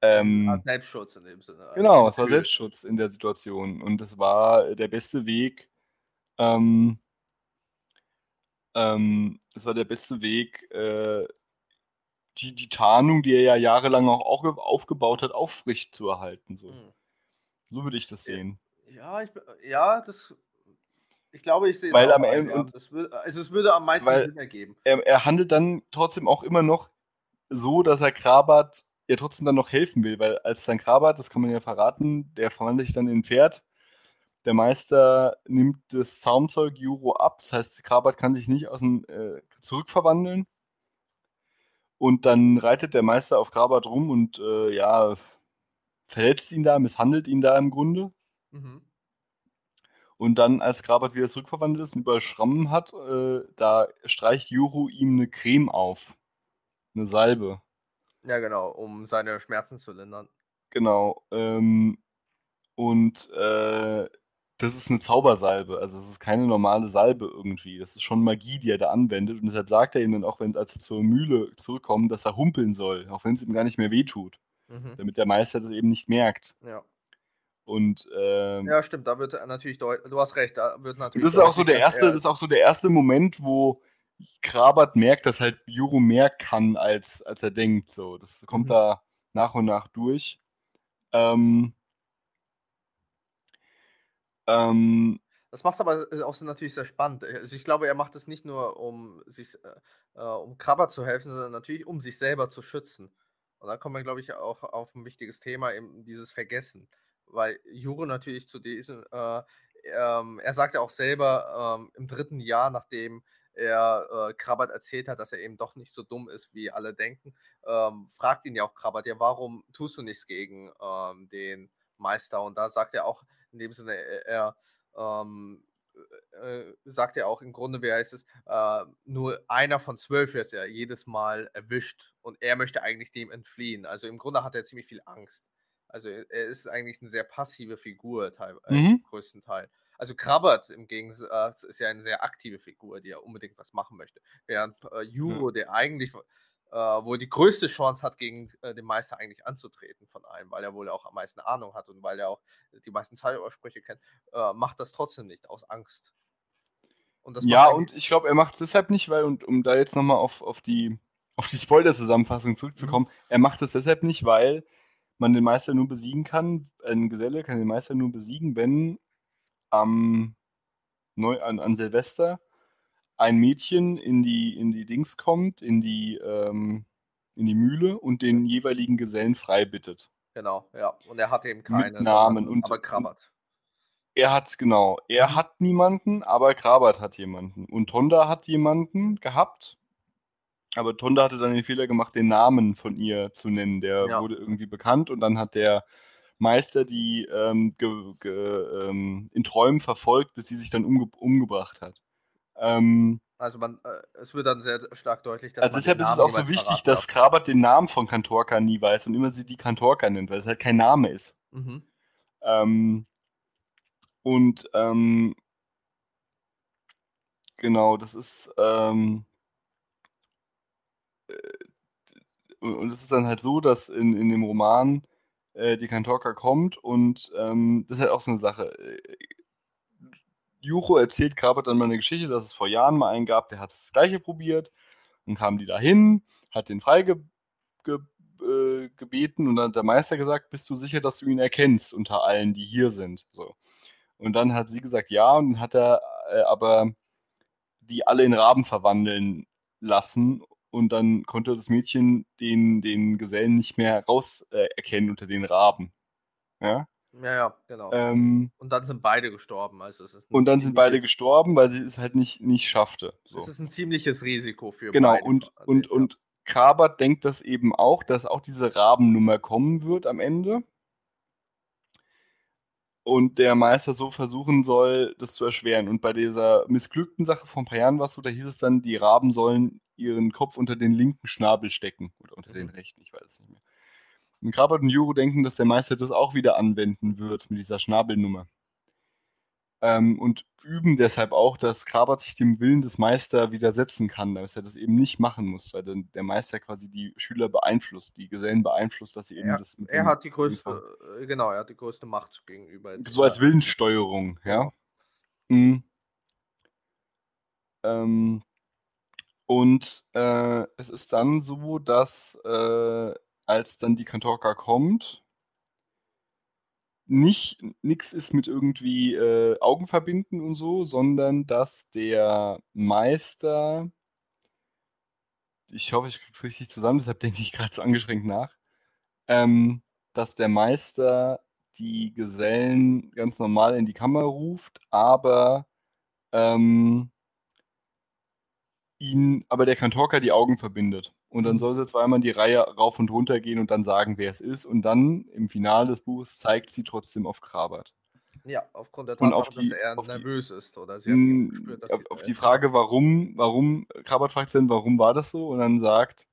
ähm, Selbstschutz in dem Sinne. Genau, es war. Selbstschutz in der Situation und es war der beste Weg. Ähm, ähm, es war der beste Weg, äh, die, die Tarnung, die er ja jahrelang auch aufge- aufgebaut hat, aufrecht zu erhalten. So, Mhm. so würde ich das sehen. Ja, ich, ja, das. Ich glaube, ich sehe es Weil auch am Ende- und- das würde, also es würde am meisten Sinn ergeben. Er, er handelt dann trotzdem auch immer noch so, dass er Krabat ja trotzdem dann noch helfen will, weil als dann Krabat, das kann man ja verraten, der verwandelt sich dann in ein Pferd. Der Meister nimmt das Zaumzeug Juro ab, das heißt, Krabat kann sich nicht aus dem äh, zurückverwandeln. Und dann reitet der Meister auf Krabat rum und äh, ja, verletzt ihn da, misshandelt ihn da im Grunde. Mhm. Und dann, als Krabat wieder zurückverwandelt ist und über Schrammen hat, äh, da streicht Juru ihm eine Creme auf. Eine Salbe. Ja, genau, um seine Schmerzen zu lindern. Genau. Ähm, und äh, das ist eine Zaubersalbe. Also es ist keine normale Salbe irgendwie. Das ist schon Magie, die er da anwendet. Und deshalb sagt er ihm dann auch, wenn als er zur Mühle zurückkommt, dass er humpeln soll, auch wenn es ihm gar nicht mehr wehtut. Mhm. Damit der Meister das eben nicht merkt. Ja. Und ähm, ja, stimmt, da wird natürlich deutlich, du hast recht, da wird natürlich. das ist auch so der erste, er- das ist auch so der erste Moment, wo Krabat merkt, dass halt Juro mehr kann, als, als er denkt. So, das kommt Mhm. da nach und nach durch. Ähm, ähm, Das macht aber äh, auch natürlich sehr spannend. Also ich glaube, er macht es nicht nur, um sich, äh, äh, um Krabber zu helfen, sondern natürlich, um sich selber zu schützen. Und da kommen wir, glaube ich, auch auf ein wichtiges Thema, eben dieses Vergessen. Weil Juro natürlich zu diesem, äh, ähm, er sagt ja auch selber ähm, im dritten Jahr, nachdem er äh, Krabbert erzählt hat, dass er eben doch nicht so dumm ist, wie alle denken, ähm, fragt ihn ja auch Krabbert, ja, warum tust du nichts gegen ähm, den Meister? Und da sagt er auch in dem Sinne, er, er ähm, äh, sagt er auch im Grunde, wie heißt es, äh, nur einer von zwölf wird ja jedes Mal erwischt und er möchte eigentlich dem entfliehen. Also im Grunde hat er ziemlich viel Angst. Also er ist eigentlich eine sehr passive Figur, teil, äh, Mhm. im größten Teil. Also Krabbert im Gegensatz ist ja eine sehr aktive Figur, die ja unbedingt was machen möchte. Während äh, Juro, der eigentlich äh, wohl die größte Chance hat, gegen äh, den Meister eigentlich anzutreten von allen, weil er wohl auch am meisten Ahnung hat und weil er auch die meisten Zaubersprüche kennt, äh, macht das trotzdem nicht aus Angst. Und das ja, und ich glaube, er macht es deshalb nicht, weil, und um da jetzt nochmal auf, auf die, auf die Spoiler-Zusammenfassung zurückzukommen, Mhm. er macht es deshalb nicht, weil man den Meister nur besiegen kann, ein Geselle kann den Meister nur besiegen, wenn am Neu an, an Silvester ein Mädchen in die, in die Dings kommt, in die, ähm, in die Mühle und den jeweiligen Gesellen frei bittet. Genau, ja. Und er hat eben keine. Namen sondern- und- aber Krabbert. Er hat, genau, er Mhm. hat niemanden, aber Krabat hat jemanden. Und Tonda hat jemanden gehabt, aber Tonda hatte dann den Fehler gemacht, den Namen von ihr zu nennen. Der Ja. wurde irgendwie bekannt und dann hat der Meister die ähm, ge, ge, ähm, in Träumen verfolgt, bis sie sich dann umge umgebracht hat. Ähm, Also man, äh, es wird dann sehr stark deutlich, dass also deshalb ist es auch so wichtig, dass. Krabat den Namen von Kantorka nie weiß und immer sie die Kantorka nennt, weil es halt kein Name ist. Mhm. Ähm, und ähm, genau, das ist ähm, äh, und und es ist dann halt so, dass in, in dem Roman äh, die Kantorka kommt und ähm, das ist halt auch so eine Sache. Jucho erzählt Krabat dann mal eine Geschichte, dass es vor Jahren mal einen gab, der hat das Gleiche probiert und kam die dahin, hat den freige ge, äh, gebeten und dann hat der Meister gesagt, bist du sicher, dass du ihn erkennst unter allen, die hier sind? So. Und dann hat sie gesagt, ja, und dann hat er äh, aber die alle in Raben verwandeln lassen und dann konnte das Mädchen den, den Gesellen nicht mehr raus äh, erkennen unter den Raben. Ja? Ja, ja, genau. Ähm, und dann sind beide gestorben. Also es ist und dann sind beide gestorben, weil sie es halt nicht, nicht schaffte. So. Es ist ein ziemliches Risiko für Genau, beide. und, von und, ja. und Krabat denkt das eben auch, dass auch diese Rabennummer kommen wird am Ende. Und der Meister so versuchen soll, das zu erschweren. Und bei dieser missglückten Sache vor ein paar Jahren war es so, da hieß es dann, die Raben sollen ihren Kopf unter den linken Schnabel stecken. Oder unter den Mhm. rechten, ich weiß es nicht mehr. Und Krabat und Juro denken, dass der Meister das auch wieder anwenden wird mit dieser Schnabelnummer. Ähm, und üben deshalb auch, dass Krabat sich dem Willen des Meisters widersetzen kann, dass er das eben nicht machen muss, weil dann der Meister quasi die Schüler beeinflusst, die Gesellen beeinflusst, dass sie eben Er, das mit er hat die größte, äh, genau, er hat die größte Macht gegenüber. so als Willenssteuerung, ja. Mhm. Ähm, und äh, es ist dann so, dass äh, als dann die Kantorka kommt, nicht nichts ist mit irgendwie äh, Augen verbinden und so, sondern dass der Meister, ich hoffe, ich krieg's richtig zusammen, deshalb denke ich gerade so angeschränkt nach, ähm, dass der Meister die Gesellen ganz normal in die Kammer ruft, aber ähm, ihn, aber der Kantorka die Augen verbindet. Und dann Mhm. soll sie zweimal die Reihe rauf und runter gehen und dann sagen, wer es ist. Und dann im Finale des Buches zeigt sie trotzdem auf Krabat. Ja, aufgrund der Tatsache, auf die- dass er auf die- nervös ist. Oder sie hat gespürt, dass auf, sie auf die. Frage, warum, warum, Krabat fragt dann, warum war das so? Und dann sagt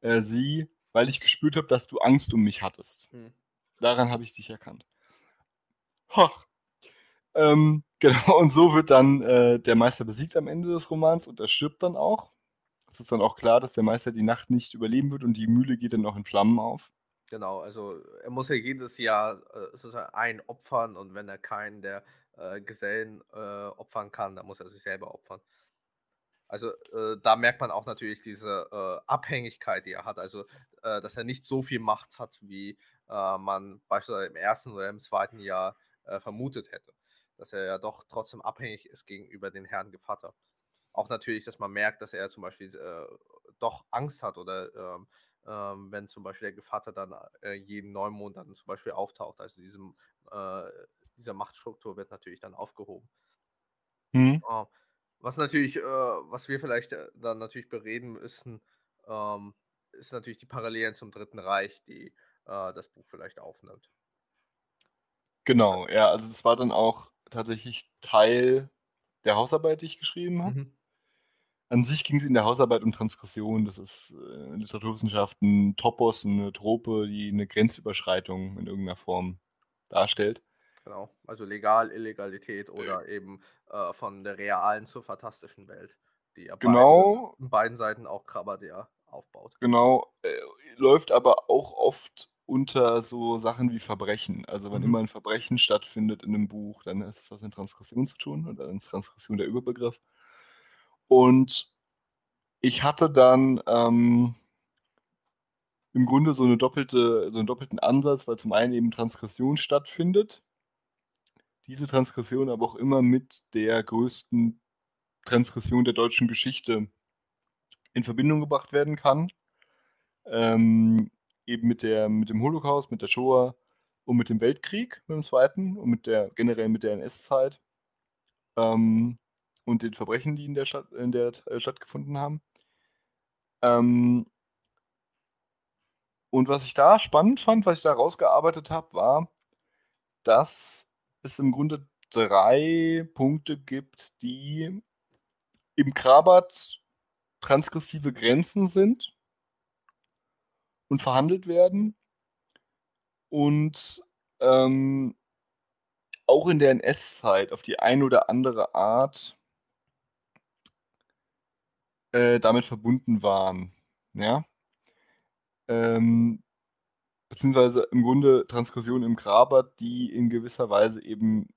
äh, sie, weil ich gespürt habe, dass du Angst um mich hattest. Hm. Daran habe ich dich erkannt. Hoch. Ähm, genau, und so wird dann äh, der Meister besiegt am Ende des Romans und er stirbt dann auch. Es ist dann auch klar, dass der Meister die Nacht nicht überleben wird und die Mühle geht dann auch in Flammen auf. Genau, also er muss ja jedes Jahr äh, sozusagen einen opfern und wenn er keinen der äh, Gesellen äh, opfern kann, dann muss er sich selber opfern. Also äh, da merkt man auch natürlich diese äh, Abhängigkeit, die er hat. Also, äh, dass er nicht so viel Macht hat, wie man beispielsweise im ersten oder im zweiten Jahr vermutet hätte. Dass er ja doch trotzdem abhängig ist gegenüber den Herrn Gevatter. Auch natürlich, dass man merkt, dass er zum Beispiel äh, doch Angst hat oder ähm, ähm, wenn zum Beispiel der Gevatter dann äh, jeden Neumond dann zum Beispiel auftaucht. Also diesem, äh, diese Machtstruktur wird natürlich dann aufgehoben. Hm? Äh, was natürlich, äh, was wir vielleicht äh, dann natürlich bereden müssen, ähm, ist natürlich die Parallelen zum Dritten Reich, die äh, das Buch vielleicht aufnimmt. Genau, ja, also das war dann auch tatsächlich Teil der Hausarbeit, die ich geschrieben habe. Mhm. An sich ging es in der Hausarbeit um Transgression. Das ist äh, Literaturwissenschaften, Topos, eine Trope, die eine Grenzüberschreitung in irgendeiner Form darstellt. Genau. Also legal, Illegalität oder eben äh, von der realen zur fantastischen Welt, die ja Genau. beide, beiden Seiten auch Krabbert ja aufbaut. Genau, äh, läuft aber auch oft unter so Sachen wie Verbrechen. Also wenn Mhm. immer ein Verbrechen stattfindet in einem Buch, dann ist es was mit Transgression zu tun und dann ist Transgression der Überbegriff. Und ich hatte dann ähm, im Grunde so eine doppelte, so einen doppelten Ansatz, weil zum einen eben Transgression stattfindet, diese Transgression aber auch immer mit der größten Transgression der deutschen Geschichte in Verbindung gebracht werden kann. Ähm, eben mit, der, mit dem Holocaust, mit der Shoah und mit dem Weltkrieg, mit dem Zweiten und mit der generell mit der NS-Zeit ähm, und den Verbrechen, die in der Stadt, in der äh, stattgefunden haben. Ähm, und was ich da spannend fand, was ich da rausgearbeitet habe, war, dass es im Grunde drei Punkte gibt, die im Krabat transgressive Grenzen sind und verhandelt werden und ähm, auch in der NS-Zeit auf die eine oder andere Art äh, damit verbunden waren. Ja? Ähm, beziehungsweise im Grunde Transgressionen im Krabat, die in gewisser Weise eben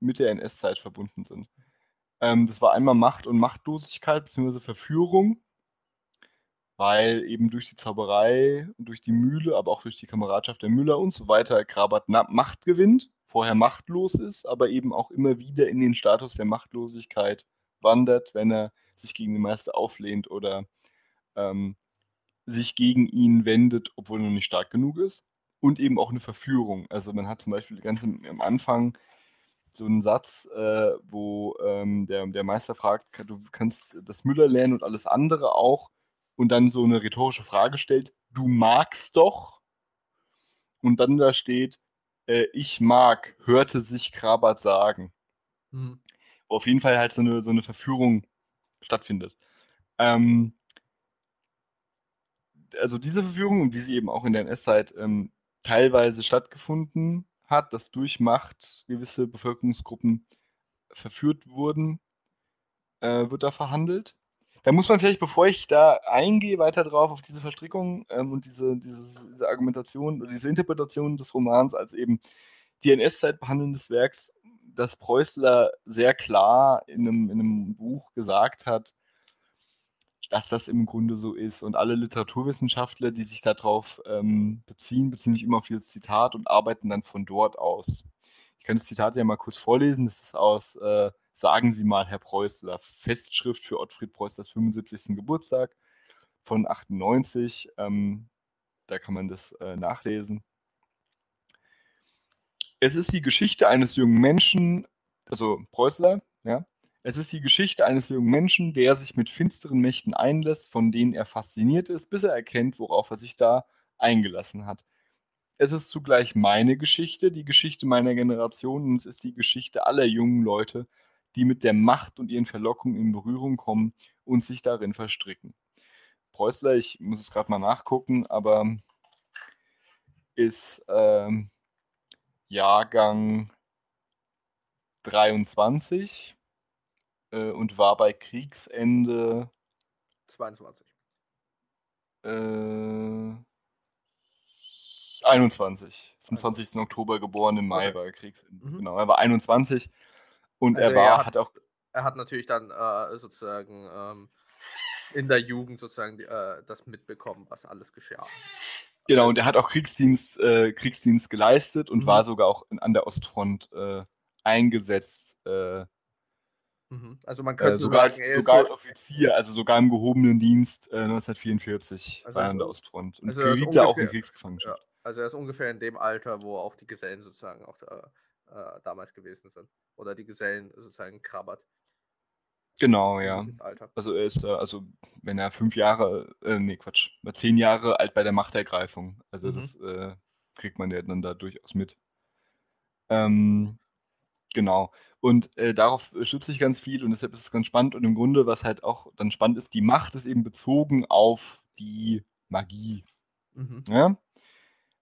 mit der NS-Zeit verbunden sind. Ähm, das war einmal Macht und Machtlosigkeit beziehungsweise Verführung, weil eben durch die Zauberei durch die Mühle, aber auch durch die Kameradschaft der Müller und so weiter Na Macht gewinnt, vorher machtlos ist, aber eben auch immer wieder in den Status der Machtlosigkeit wandert, wenn er sich gegen den Meister auflehnt oder ähm, sich gegen ihn wendet, obwohl er noch nicht stark genug ist. Und eben auch eine Verführung. Also man hat zum Beispiel ganz am, am Anfang so einen Satz, äh, wo ähm, der, der Meister fragt, du kannst das Müller lernen und alles andere auch. Und dann so eine rhetorische Frage stellt, du magst doch. Und dann da steht, äh, ich mag, hörte sich Krabat sagen. Mhm. Wo auf jeden Fall halt so eine, so eine Verführung stattfindet. Ähm, also diese Verführung wie sie eben auch in der NS-Zeit ähm, teilweise stattgefunden hat, dass durch Macht gewisse Bevölkerungsgruppen verführt wurden, äh, wird da verhandelt. Da muss man vielleicht, bevor ich da eingehe, weiter drauf auf diese Verstrickung ähm, und diese, dieses, diese Argumentation oder diese Interpretation des Romans als eben die NS-Zeit behandelndes Werks, dass Preußler sehr klar in einem, in einem Buch gesagt hat, dass das im Grunde so ist. Und alle Literaturwissenschaftler, die sich darauf ähm, beziehen, beziehen sich immer auf dieses Zitat und arbeiten dann von dort aus. Ich kann das Zitat ja mal kurz vorlesen. Das ist aus äh, Sagen Sie mal, Herr Preußler, Festschrift für Ottfried Preußlers 75. Geburtstag von 98. Ähm, da kann man das äh, nachlesen. Es ist die Geschichte eines jungen Menschen, also Preußler, ja, es ist die Geschichte eines jungen Menschen, der sich mit finsteren Mächten einlässt, von denen er fasziniert ist, bis er erkennt, worauf er sich da eingelassen hat. es ist zugleich meine Geschichte, die Geschichte meiner Generation und es ist die Geschichte aller jungen Leute, die mit der Macht und ihren Verlockungen in Berührung kommen und sich darin verstricken. Preußler, ich muss es gerade mal nachgucken, aber ist ähm, Jahrgang 23 äh, und war bei Kriegsende 22. Äh, 21. Vom 20. Oktober geboren, im Mai Okay. war er Kriegsende. Mhm. Genau, er war 21 und Also er war, hat, hat auch, er hat natürlich dann äh, sozusagen ähm, in der Jugend sozusagen äh, das mitbekommen, was alles geschah. Genau, und er hat auch Kriegsdienst, äh, Kriegsdienst geleistet und Mhm. war sogar auch in, an der Ostfront äh, eingesetzt. Äh, Mhm. Also man äh, könnte sogar, sagen, sogar als so, Offizier, also sogar im gehobenen Dienst äh, 1944 Also war er an der Ostfront und also er geriet da auch in Kriegsgefangenschaft. also er ist ungefähr in dem Alter, wo auch die Gesellen sozusagen auch äh, äh, damals gewesen sind. Oder die Gesellen sozusagen krabbert. Genau, ja. Also er ist da, also wenn er fünf Jahre, äh, nee, Quatsch, war zehn Jahre alt bei der Machtergreifung. Also Mhm. das äh, kriegt man ja dann da durchaus mit. Ähm, genau. Und äh, darauf stütze ich ganz viel und deshalb ist es ganz spannend. Und im Grunde, was halt auch dann spannend ist, die Macht ist eben bezogen auf die Magie. Mhm. Ja?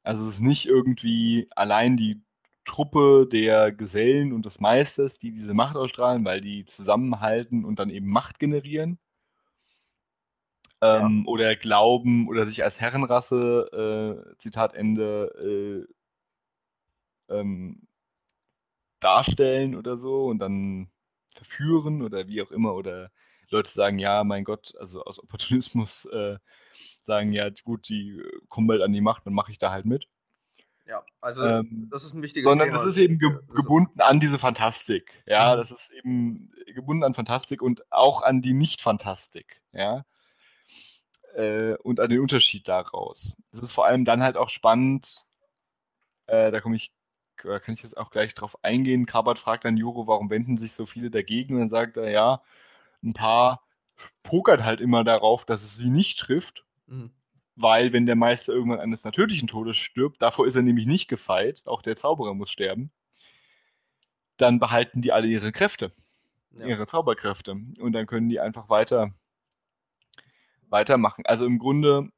Also es ist nicht irgendwie allein die Truppe der Gesellen und des Meisters, die diese Macht ausstrahlen, weil die zusammenhalten und dann eben Macht generieren. Ähm, Oder glauben oder sich als Herrenrasse, äh, Zitat Ende, äh, ähm, darstellen oder so und dann verführen oder wie auch immer. Oder Leute sagen, ja, mein Gott, also aus Opportunismus äh, sagen, ja, gut, die kommen bald an die Macht, dann mache ich da halt mit. Ja, also Ähm, das ist ein wichtiges Sondern Thema. das ist eben ge gebunden an diese Fantastik. Ja, Mhm. das ist eben gebunden an Fantastik und auch an die Nicht-Fantastik. Ja. Äh, und an den Unterschied daraus. Es ist vor allem dann halt auch spannend, äh, da komme ich, da kann ich jetzt auch gleich drauf eingehen. Krabat fragt dann Juro, warum wenden sich so viele dagegen? Und dann sagt er, ja, ein paar pokert halt immer darauf, dass es sie nicht trifft Mhm. Weil wenn der Meister irgendwann eines natürlichen Todes stirbt, davor ist er nämlich nicht gefeit, auch der Zauberer muss sterben, dann behalten die alle ihre Kräfte, Ja. ihre Zauberkräfte und dann können die einfach weiter weitermachen. Also im Grunde,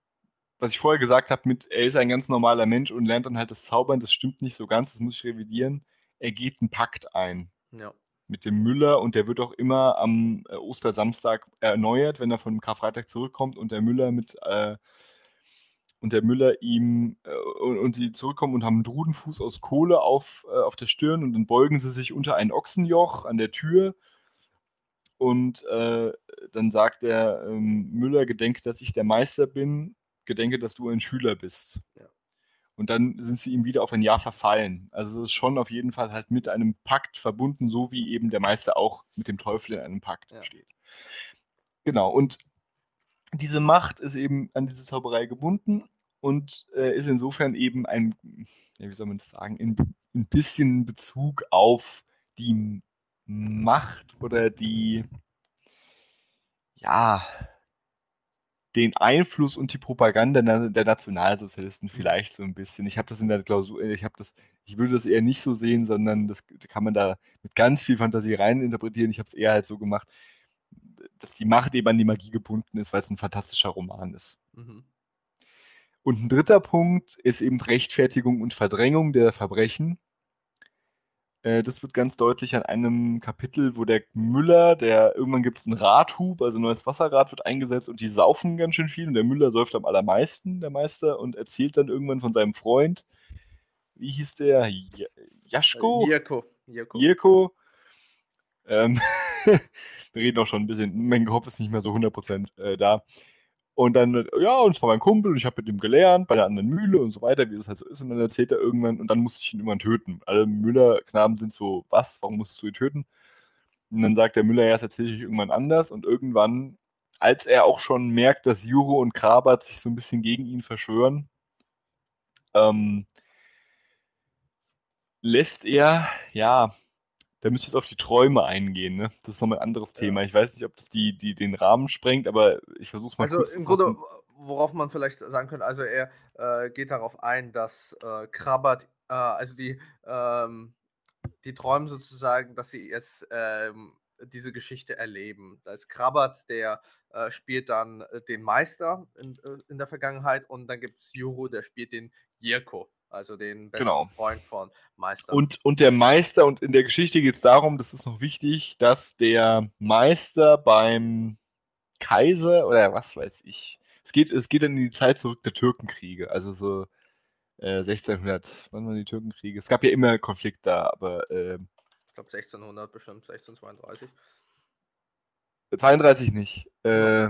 was ich vorher gesagt habe, mit er ist ein ganz normaler Mensch und lernt dann halt das Zaubern, das stimmt nicht so ganz, das muss ich revidieren. Er geht einen Pakt ein ja. mit dem Müller und der wird auch immer am äh, Ostersamstag erneuert, wenn er von Karfreitag zurückkommt und der Müller mit äh, und der Müller ihm äh, und, und sie zurückkommen und haben einen Drudenfuß aus Kohle auf, äh, auf der Stirn und dann beugen sie sich unter ein Ochsenjoch an der Tür und äh, dann sagt der ähm, Müller, gedenke, dass ich der Meister bin, gedenke, dass du ein Schüler bist. Ja. Und dann sind sie ihm wieder auf ein Jahr verfallen. Also es ist schon auf jeden Fall halt mit einem Pakt verbunden, so wie eben der Meister auch mit dem Teufel in einem Pakt Ja. steht. Genau, und diese Macht ist eben an diese Zauberei gebunden und äh, ist insofern eben ein, wie soll man das sagen, in, ein bisschen Bezug auf die Macht oder die, ja, den Einfluss und die Propaganda der Nationalsozialisten vielleicht so ein bisschen. Ich habe das in der Klausur, ich habe das, ich würde das eher nicht so sehen, sondern das kann man da mit ganz viel Fantasie rein interpretieren. Ich habe es eher halt so gemacht, dass die Macht eben an die Magie gebunden ist, weil es ein fantastischer Roman ist. Mhm. Und ein dritter Punkt ist eben Rechtfertigung und Verdrängung der Verbrechen. Äh, Das wird ganz deutlich an einem Kapitel, wo der Müller, der irgendwann gibt es einen Radhub, also ein neues Wasserrad wird eingesetzt und die saufen ganz schön viel und der Müller säuft am allermeisten, der Meister, und erzählt dann irgendwann von seinem Freund, wie hieß der? Ja- Jaschko? Jirko. Jirko. Jirko. Ähm, wir reden auch schon ein bisschen, mein Kopf ist nicht mehr so 100% äh, da. Und dann, ja, und es war mein Kumpel und ich habe mit ihm gelernt, bei der anderen Mühle und so weiter, wie das halt so ist. Und dann erzählt er irgendwann, und dann musste ich ihn irgendwann töten. Alle Müller-Knaben sind so, was, warum musstest du ihn töten? Und dann sagt der Müller, ja, das erzähle ich irgendwann anders. Und irgendwann, als er auch schon merkt, dass Juro und Krabat sich so ein bisschen gegen ihn verschwören, ähm, lässt er, ja, da müsst ihr jetzt auf die Träume eingehen, ne? Das ist nochmal ein anderes Thema. Ich weiß nicht, ob das die, die den Rahmen sprengt, aber ich versuche es mal Also im Grunde, worauf man vielleicht sagen könnte, also er äh, geht darauf ein, dass äh, Krabbert, äh, also die, ähm, die träumen sozusagen, dass sie jetzt ähm, diese Geschichte erleben. Da ist Krabbert, der äh, spielt dann äh, den Meister in, äh, in der Vergangenheit und dann gibt es Juro, der spielt den Jirko, also den besten Genau. Freund von Meister. Und, und der Meister, und in der Geschichte geht es darum, das ist noch wichtig, dass der Meister beim Kaiser oder was weiß ich, es geht, es geht dann in die Zeit zurück der Türkenkriege, also so äh, 1600, wann waren die Türkenkriege? Es gab ja immer Konflikt da, aber äh, ich glaube 1600 bestimmt, 1632. 32 nicht. Äh,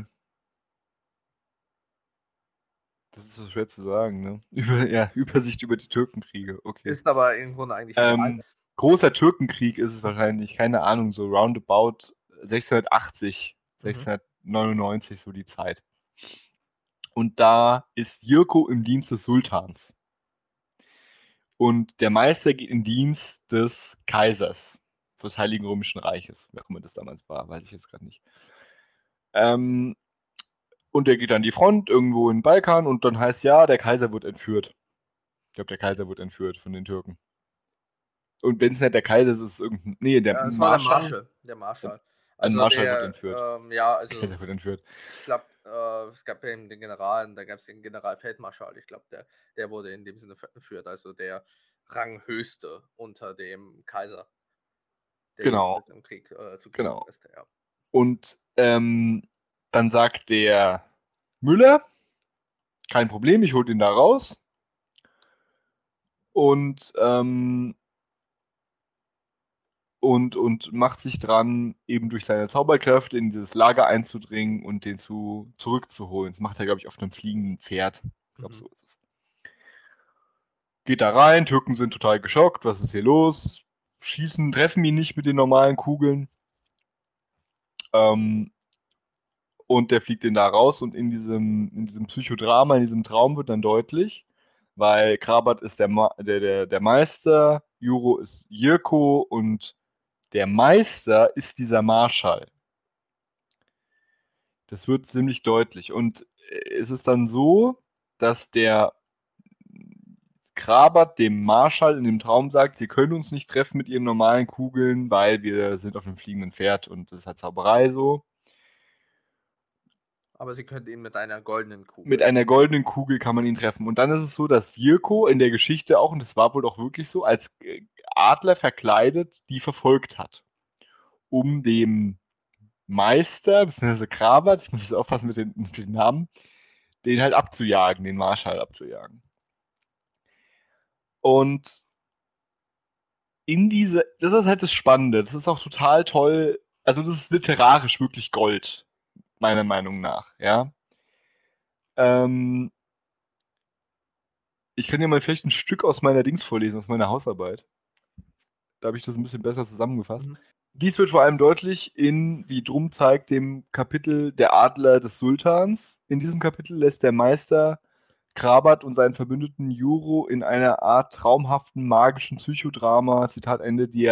das ist so schwer zu sagen, ne? Über, ja, Übersicht über die Türkenkriege, okay. Ist aber im Grunde eigentlich. Ähm, großer Türkenkrieg ist es wahrscheinlich, keine Ahnung, so roundabout 1680, Mhm. 1699, so die Zeit. Und da ist Jirko im Dienst des Sultans. Und der Meister geht in Dienst des Kaisers, des Heiligen Römischen Reiches, wer auch immer das damals war, weiß ich jetzt gerade nicht. Ähm, und er geht an die Front irgendwo in den Balkan und dann heißt ja, der Kaiser wird entführt. Ich glaube, der Kaiser wird entführt von den Türken. Und wenn es nicht der Kaiser ist, ist es irgendein. Nee, der ja, das war der Marschall. Marschall. Der Marschall. Ein Also Marschall der, wird entführt. Ähm, ja, also Kaiser wird entführt. ich glaube, äh, es gab ja eben den General, da gab es den Generalfeldmarschall. Ich glaube, der, der wurde in dem Sinne entführt, also der Ranghöchste unter dem Kaiser. Der Genau. Im Krieg äh, zu Genau. ist. Ja. Und ähm, dann sagt der Müller, kein Problem, ich hole den da raus. Und, ähm, und, und macht sich dran, eben durch seine Zauberkräfte in dieses Lager einzudringen und den zu, zurückzuholen. Das macht er, glaube ich, auf einem fliegenden Pferd. Ich glaube, Mhm. so ist es. Geht da rein, Türken sind total geschockt, was ist hier los? Schießen, treffen ihn nicht mit den normalen Kugeln. Ähm, und der fliegt den da raus und in diesem, in diesem Psychodrama, in diesem Traum wird dann deutlich, weil Krabat ist der, der, der, der Meister, Juro ist Jirko und der Meister ist dieser Marschall. Das wird ziemlich deutlich. Und äh, es ist dann so, dass der Krabat dem Marschall in dem Traum sagt, sie können uns nicht treffen mit ihren normalen Kugeln, weil wir sind auf einem fliegenden Pferd und das ist halt Zauberei so. Aber sie könnte ihn mit einer goldenen Kugel. Mit einer goldenen Kugel kann man ihn treffen. Und dann ist es so, dass Jirko in der Geschichte auch, und das war wohl auch wirklich so, als äh, Adler verkleidet, die verfolgt hat. Um dem Meister, beziehungsweise Krabat, ich muss jetzt aufpassen mit den, mit den Namen, den halt abzujagen, den Marschall abzujagen. Und in diese, das ist halt das Spannende, das ist auch total toll, also das ist literarisch wirklich Gold, meiner Meinung nach, ja. Ähm, ich kann dir mal vielleicht ein Stück aus meiner Dings vorlesen, aus meiner Hausarbeit. Da habe ich das ein bisschen besser zusammengefasst. Mhm. Dies wird vor allem deutlich in, wie Drum zeigt, dem Kapitel Der Adler des Sultans. In diesem Kapitel lässt der Meister Krabat und seinen Verbündeten Juro in einer Art traumhaften magischen Psychodrama, Zitat Ende, die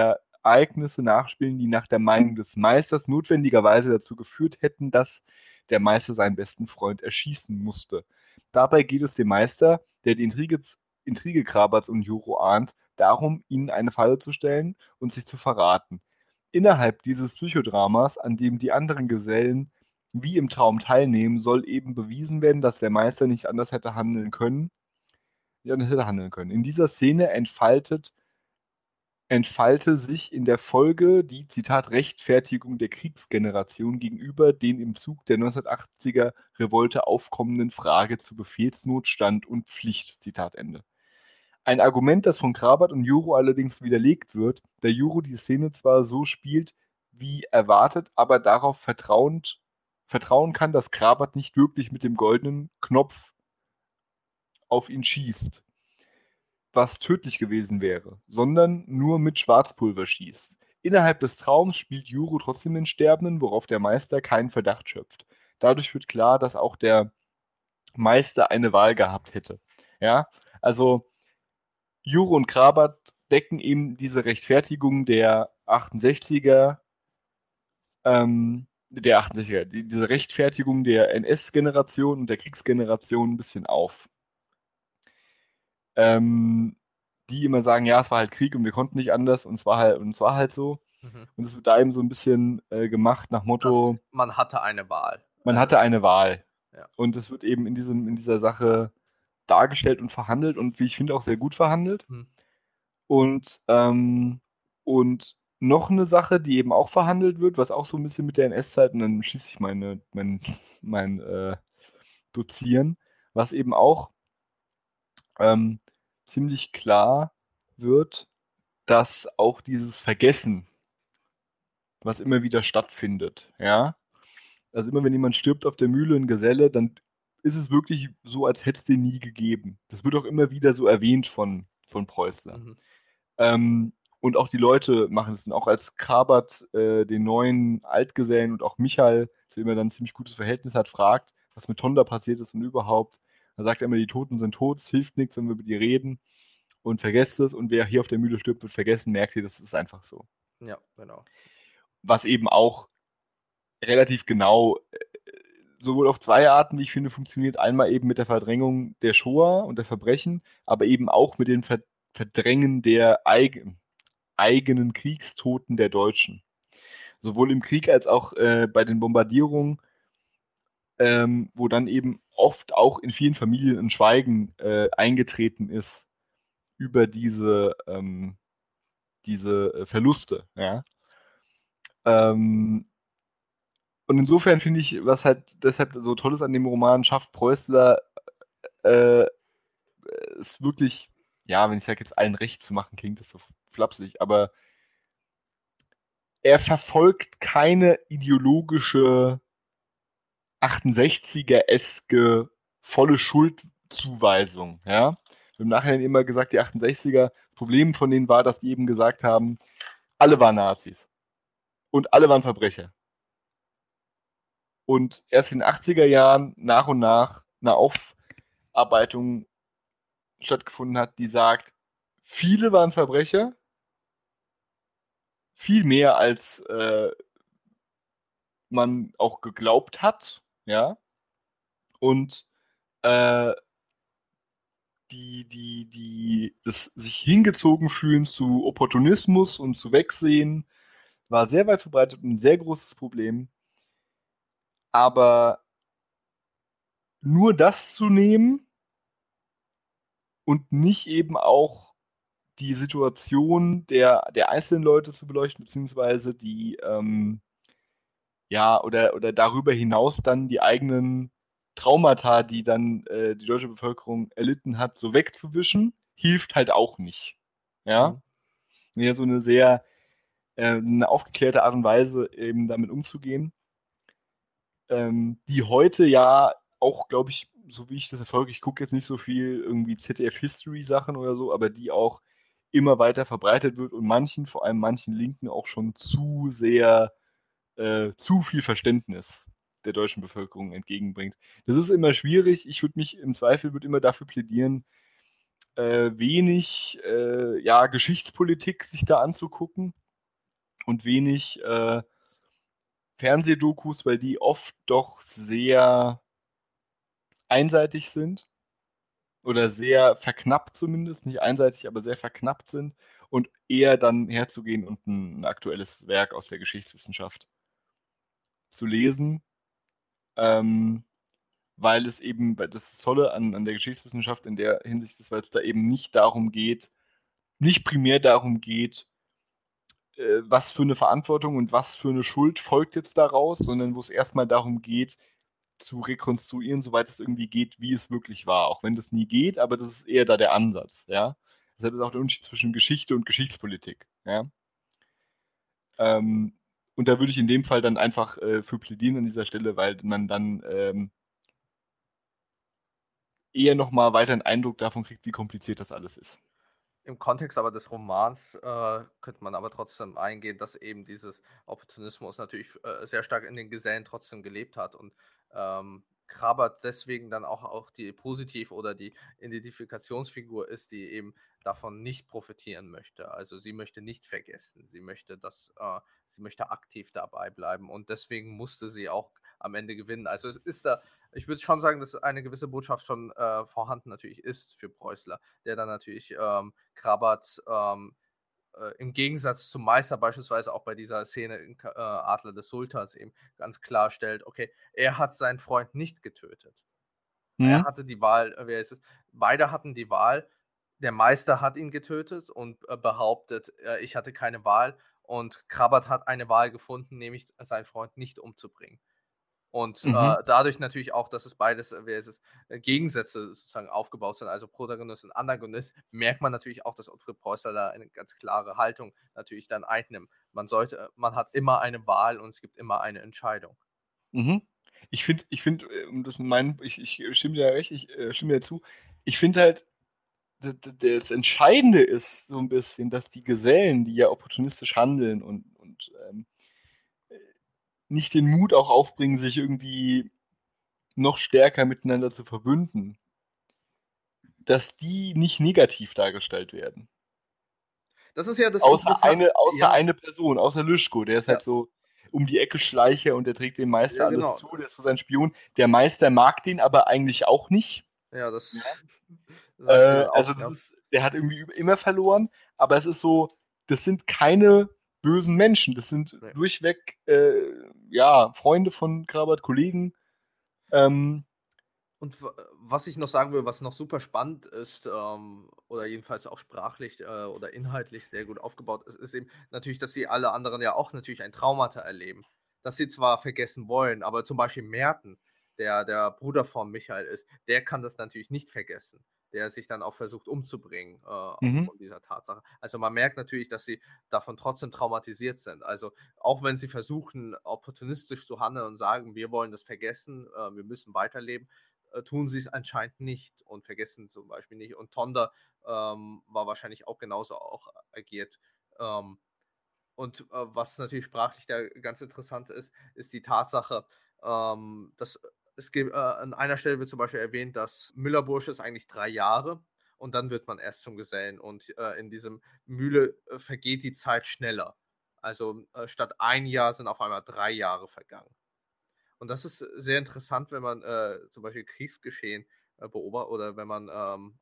Ereignisse nachspielen, die nach der Meinung des Meisters notwendigerweise dazu geführt hätten, dass der Meister seinen besten Freund erschießen musste. Dabei geht es dem Meister, der die Intrige, Intrige Krabats und Juro ahnt, darum, ihnen eine Falle zu stellen und sich zu verraten. Innerhalb dieses Psychodramas, an dem die anderen Gesellen wie im Traum teilnehmen, soll eben bewiesen werden, dass der Meister nicht anders hätte handeln können. Nicht anders hätte handeln können. In dieser Szene entfaltet entfalte sich in der Folge die, Zitat, Rechtfertigung der Kriegsgeneration gegenüber den im Zug der 1980er Revolte aufkommenden Frage zu Befehlsnotstand und Pflicht, Zitat Ende. Ein Argument, das von Krabat und Juro allerdings widerlegt wird, da Juro die Szene zwar so spielt, wie erwartet, aber darauf vertrauend, vertrauen kann, dass Krabat nicht wirklich mit dem goldenen Knopf auf ihn schießt was tödlich gewesen wäre, sondern nur mit Schwarzpulver schießt. Innerhalb des Traums spielt Juro trotzdem den Sterbenden, worauf der Meister keinen Verdacht schöpft. Dadurch wird klar, dass auch der Meister eine Wahl gehabt hätte. Ja, also Juro und Krabat decken eben diese Rechtfertigung der 68er, ähm, der 68er, die, diese Rechtfertigung der NS-Generation und der Kriegsgeneration ein bisschen auf. Ähm, die immer sagen, ja, es war halt Krieg und wir konnten nicht anders und es war halt, und es war halt so. Mhm. Und es wird da eben so ein bisschen äh, gemacht nach Motto. Das, man hatte eine Wahl. Man hatte eine Wahl. Ja. Und es wird eben in, diesem, in dieser Sache dargestellt und verhandelt und wie ich finde auch sehr gut verhandelt. Mhm. Und, ähm, und noch eine Sache, die eben auch verhandelt wird, was auch so ein bisschen mit der NS-Zeit, und dann schließe ich meine, mein, mein äh, Dozieren, was eben auch ähm, ziemlich klar wird, dass auch dieses Vergessen, was immer wieder stattfindet, ja, also immer wenn jemand stirbt auf der Mühle in Geselle, dann ist es wirklich so, als hätte es den nie gegeben. Das wird auch immer wieder so erwähnt von, von Preußler. Mhm. Ähm, und auch die Leute machen es. Und auch als Krabert äh, den neuen Altgesellen und auch Michael, zu dem er dann ein ziemlich gutes Verhältnis hat, fragt, was mit Tonda passiert ist und überhaupt, dann sagt er immer, die Toten sind tot, es hilft nichts, wenn wir über die reden und vergesst es. Und wer hier auf der Mühle stirbt, wird vergessen, merkt ihr, das ist einfach so. Ja, genau. Was eben auch relativ genau äh, sowohl auf zwei Arten, wie ich finde, funktioniert. Einmal eben mit der Verdrängung der Shoah und der Verbrechen, aber eben auch mit dem Verdrängen der eigen, eigenen Kriegstoten der Deutschen. Sowohl im Krieg als auch äh, bei den Bombardierungen, ähm, wo dann eben oft auch in vielen Familien ein Schweigen äh, eingetreten ist über diese, ähm, diese äh, Verluste. Ja? Ähm, und insofern finde ich, was halt deshalb so toll ist an dem Roman, schafft Preußler äh, es wirklich, ja, wenn ich sage jetzt allen recht zu machen, klingt das so flapsig, aber er verfolgt keine ideologische 68er-eske volle Schuldzuweisung, ja. Im Nachhinein immer gesagt, die 68er, das Problem von denen war, dass die eben gesagt haben, alle waren Nazis. Und alle waren Verbrecher und erst in den 80er Jahren nach und nach eine Aufarbeitung stattgefunden hat, die sagt, viele waren Verbrecher, viel mehr als äh, man auch geglaubt hat, ja, und äh, die, die, die, das sich hingezogen fühlen zu Opportunismus und zu Wegsehen, war sehr weit verbreitet und ein sehr großes Problem. Aber nur das zu nehmen und nicht eben auch die Situation der, der einzelnen Leute zu beleuchten, beziehungsweise die, ähm, ja, oder, oder darüber hinaus dann die eigenen Traumata, die dann äh, die deutsche Bevölkerung erlitten hat, so wegzuwischen, hilft halt auch nicht. Ja. Mhm. Ja, so eine sehr äh, eine aufgeklärte Art und Weise eben damit umzugehen ähm, die heute ja auch, glaube ich, so wie ich das erfolge, ich gucke jetzt nicht so viel irgendwie ZDF-History-Sachen oder so, aber die auch immer weiter verbreitet wird und manchen, vor allem manchen Linken, auch schon zu sehr, äh, zu viel Verständnis der deutschen Bevölkerung entgegenbringt. Das ist immer schwierig. Ich würde mich im Zweifel würde immer dafür plädieren, äh, wenig äh, ja, Geschichtspolitik sich da anzugucken und wenig äh, Fernsehdokus, weil die oft doch sehr einseitig sind oder sehr verknappt zumindest, nicht einseitig, aber sehr verknappt sind und eher dann herzugehen und ein, ein aktuelles Werk aus der Geschichtswissenschaft zu lesen, ähm, weil es eben, das ist Tolle an, an der Geschichtswissenschaft in der Hinsicht ist, weil es da eben nicht darum geht, nicht primär darum geht, äh, was für eine Verantwortung und was für eine Schuld folgt jetzt daraus, sondern wo es erstmal darum geht, zu rekonstruieren, soweit es irgendwie geht, wie es wirklich war. Auch wenn das nie geht, aber das ist eher da der Ansatz, ja. Deshalb ist auch der Unterschied zwischen Geschichte und Geschichtspolitik, ja. Ähm, und da würde ich in dem Fall dann einfach äh, für plädieren an dieser Stelle, weil man dann ähm, eher nochmal weiter einen Eindruck davon kriegt, wie kompliziert das alles ist. Im Kontext aber des Romans äh, könnte man aber trotzdem eingehen, dass eben dieses Opportunismus natürlich äh, sehr stark in den Gesellen trotzdem gelebt hat und ähm, Krabert deswegen dann auch, auch die Positiv- oder die Identifikationsfigur ist, die eben davon nicht profitieren möchte. Also sie möchte nicht vergessen. Sie möchte, dass äh, sie möchte aktiv dabei bleiben und deswegen musste sie auch am Ende gewinnen. Also es ist da, ich würde schon sagen, dass eine gewisse Botschaft schon äh, vorhanden natürlich ist für Preußler, der dann natürlich ähm, Krabat ähm, äh, im Gegensatz zum Meister beispielsweise auch bei dieser Szene in äh, Adler des Sultans eben ganz klar stellt, okay, er hat seinen Freund nicht getötet. Mhm. Er hatte die Wahl, äh, wer ist es? Beide hatten die Wahl. Der Meister hat ihn getötet und äh, behauptet, äh, ich hatte keine Wahl. Und Krabat hat eine Wahl gefunden, nämlich seinen Freund nicht umzubringen. Und mhm. äh, dadurch natürlich auch, dass es beides, äh, wie es ist, äh, Gegensätze sozusagen aufgebaut sind, also Protagonist und Antagonist, merkt man natürlich auch, dass Ottfried Preußer da eine ganz klare Haltung natürlich dann einnimmt. Man sollte, man hat immer eine Wahl und es gibt immer eine Entscheidung. Mhm. Ich finde, ich finde, um das mein, ich, ich stimme dir recht, ich äh, stimme dir zu. Ich finde halt, das Entscheidende ist so ein bisschen, dass die Gesellen, die ja opportunistisch handeln und, und ähm, nicht den Mut auch aufbringen, sich irgendwie noch stärker miteinander zu verbünden, dass die nicht negativ dargestellt werden. Das ist ja das. Außer, eine, außer ja. eine Person, außer Lüschko, der ist halt ja. halt so um die Ecke Schleicher und der trägt dem Meister ja, genau. alles zu, der ist so sein Spion. Der Meister mag den aber eigentlich auch nicht. Ja, das. Äh, also, das ist, der hat irgendwie immer verloren, aber es ist so, das sind keine bösen Menschen. Das sind nee. durchweg äh, ja, Freunde von Krabat, Kollegen. Ähm, und was ich noch sagen will, was noch super spannend ist, ähm, oder jedenfalls auch sprachlich äh, oder inhaltlich sehr gut aufgebaut ist, ist eben natürlich, dass sie alle anderen ja auch natürlich ein Traumata erleben. Dass sie zwar vergessen wollen, aber zum Beispiel Merten, der der Bruder von Michael ist, der kann das natürlich nicht vergessen der sich dann auch versucht umzubringen äh, mhm. aufgrund dieser Tatsache. Also man merkt natürlich, dass sie davon trotzdem traumatisiert sind. Also auch wenn sie versuchen, opportunistisch zu handeln und sagen, wir wollen das vergessen, äh, wir müssen weiterleben, äh, tun sie es anscheinend nicht und vergessen zum Beispiel nicht. Und Tonda ähm, war wahrscheinlich auch genauso auch agiert. Ähm, und äh, was natürlich sprachlich da ganz interessant ist, ist die Tatsache, ähm, dass es gibt, äh, an einer Stelle wird zum Beispiel erwähnt, dass Müllerbursche ist eigentlich drei Jahre und dann wird man erst zum Gesellen. Und äh, in diesem Mühle äh, vergeht die Zeit schneller. Also äh, statt ein Jahr sind auf einmal drei Jahre vergangen. Und das ist sehr interessant, wenn man äh, zum Beispiel Kriegsgeschehen äh, beobachtet oder wenn man, ähm,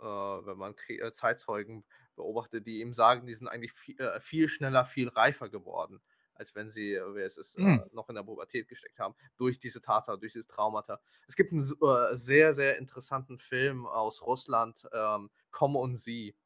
wenn man Zeitzeugen beobachtet, die ihm sagen, die sind eigentlich viel, viel schneller, viel reifer geworden als wenn sie, äh, wer es ist, mhm. äh, noch in der Pubertät gesteckt haben, durch diese Tatsache, durch dieses Traumata. Es gibt einen äh, sehr, sehr interessanten Film aus Russland, ähm, Komm und Sie.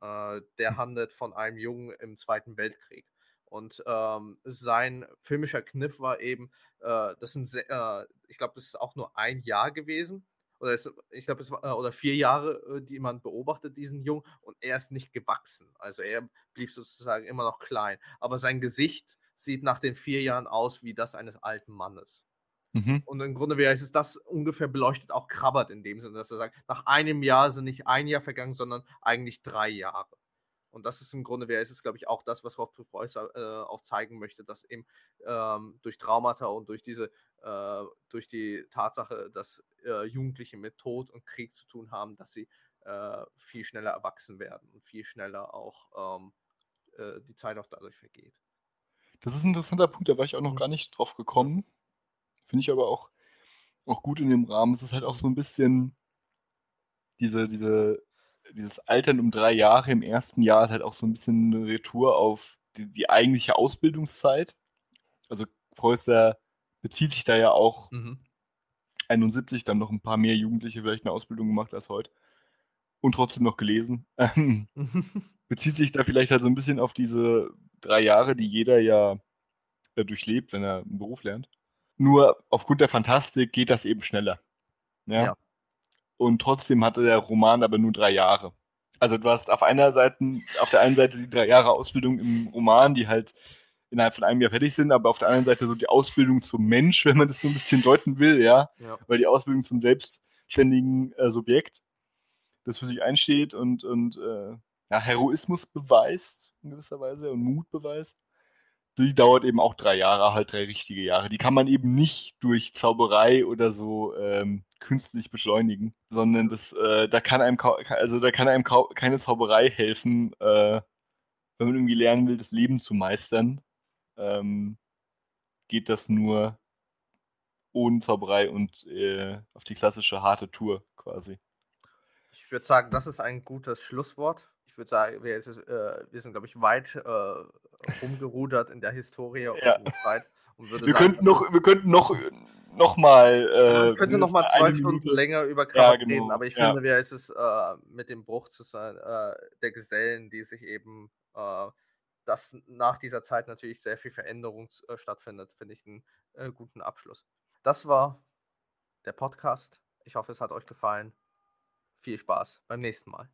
Äh, der hm. handelt von einem Jungen im Zweiten Weltkrieg. Und ähm, sein filmischer Kniff war eben, äh, das sind, sehr, äh, ich glaube, das ist auch nur ein Jahr gewesen. Oder es, ich glaube, es war, äh, oder vier Jahre, die man beobachtet, diesen Jungen, und er ist nicht gewachsen. Also er blieb sozusagen immer noch klein. Aber sein Gesicht sieht nach den vier Jahren aus wie das eines alten Mannes. Mhm. Und im Grunde wäre es das ungefähr beleuchtet auch Krabbert in dem Sinne, dass er sagt, nach einem Jahr sind nicht ein Jahr vergangen, sondern eigentlich drei Jahre. Und das ist im Grunde, wäre es, glaube ich, auch das, was Rob Preußer äh, auch zeigen möchte, dass eben ähm, durch Traumata und durch diese, äh, durch die Tatsache, dass äh, Jugendliche mit Tod und Krieg zu tun haben, dass sie äh, viel schneller erwachsen werden und viel schneller auch ähm, äh, die Zeit auch dadurch vergeht. Das ist ein interessanter Punkt, da war ich auch noch mhm. gar nicht drauf gekommen. Finde ich aber auch, auch gut in dem Rahmen. Es ist halt auch so ein bisschen diese, diese, dieses Altern um drei Jahre im ersten Jahr ist halt auch so ein bisschen eine Retour auf die, die eigentliche Ausbildungszeit. Also Preußer bezieht sich da ja auch mhm. 71, dann noch ein paar mehr Jugendliche vielleicht eine Ausbildung gemacht als heute und trotzdem noch gelesen. bezieht sich da vielleicht halt so ein bisschen auf diese drei Jahre, die jeder ja äh, durchlebt, wenn er einen Beruf lernt. Nur aufgrund der Fantastik geht das eben schneller. Ja. ja. Und trotzdem hatte der Roman aber nur drei Jahre. Also du hast auf einer Seite, auf der einen Seite die drei Jahre Ausbildung im Roman, die halt innerhalb von einem Jahr fertig sind, aber auf der anderen Seite so die Ausbildung zum Mensch, wenn man das so ein bisschen deuten will, ja. ja. Weil die Ausbildung zum selbstständigen äh, Subjekt, das für sich einsteht und, und äh, ja, Heroismus beweist in gewisser Weise und Mut beweist. die dauert eben auch drei Jahre, halt drei richtige Jahre. Die kann man eben nicht durch Zauberei oder so ähm, künstlich beschleunigen, sondern das, äh, da kann einem also da kann einem keine Zauberei helfen, äh, wenn man irgendwie lernen will, das Leben zu meistern. Ähm, geht das nur ohne Zauberei und äh, auf die klassische harte Tour quasi. Ich würde sagen, das ist ein gutes Schlusswort. Ich würde sagen, wir, ist, äh, wir sind, glaube ich, weit äh, umgerudert in der Historie und ja. in der Zeit. wir, sagen, könnten noch, wir könnten noch, noch mal. Äh, könnte noch mal zwei Stunden Minute. länger über Kraft ja, genau. reden, aber ich ja. finde, wir ist es äh, mit dem Bruch zu sein, äh, der Gesellen, die sich eben äh, dass nach dieser Zeit natürlich sehr viel Veränderung äh, stattfindet, finde ich einen äh, guten Abschluss. Das war der Podcast. Ich hoffe, es hat euch gefallen. Viel Spaß beim nächsten Mal.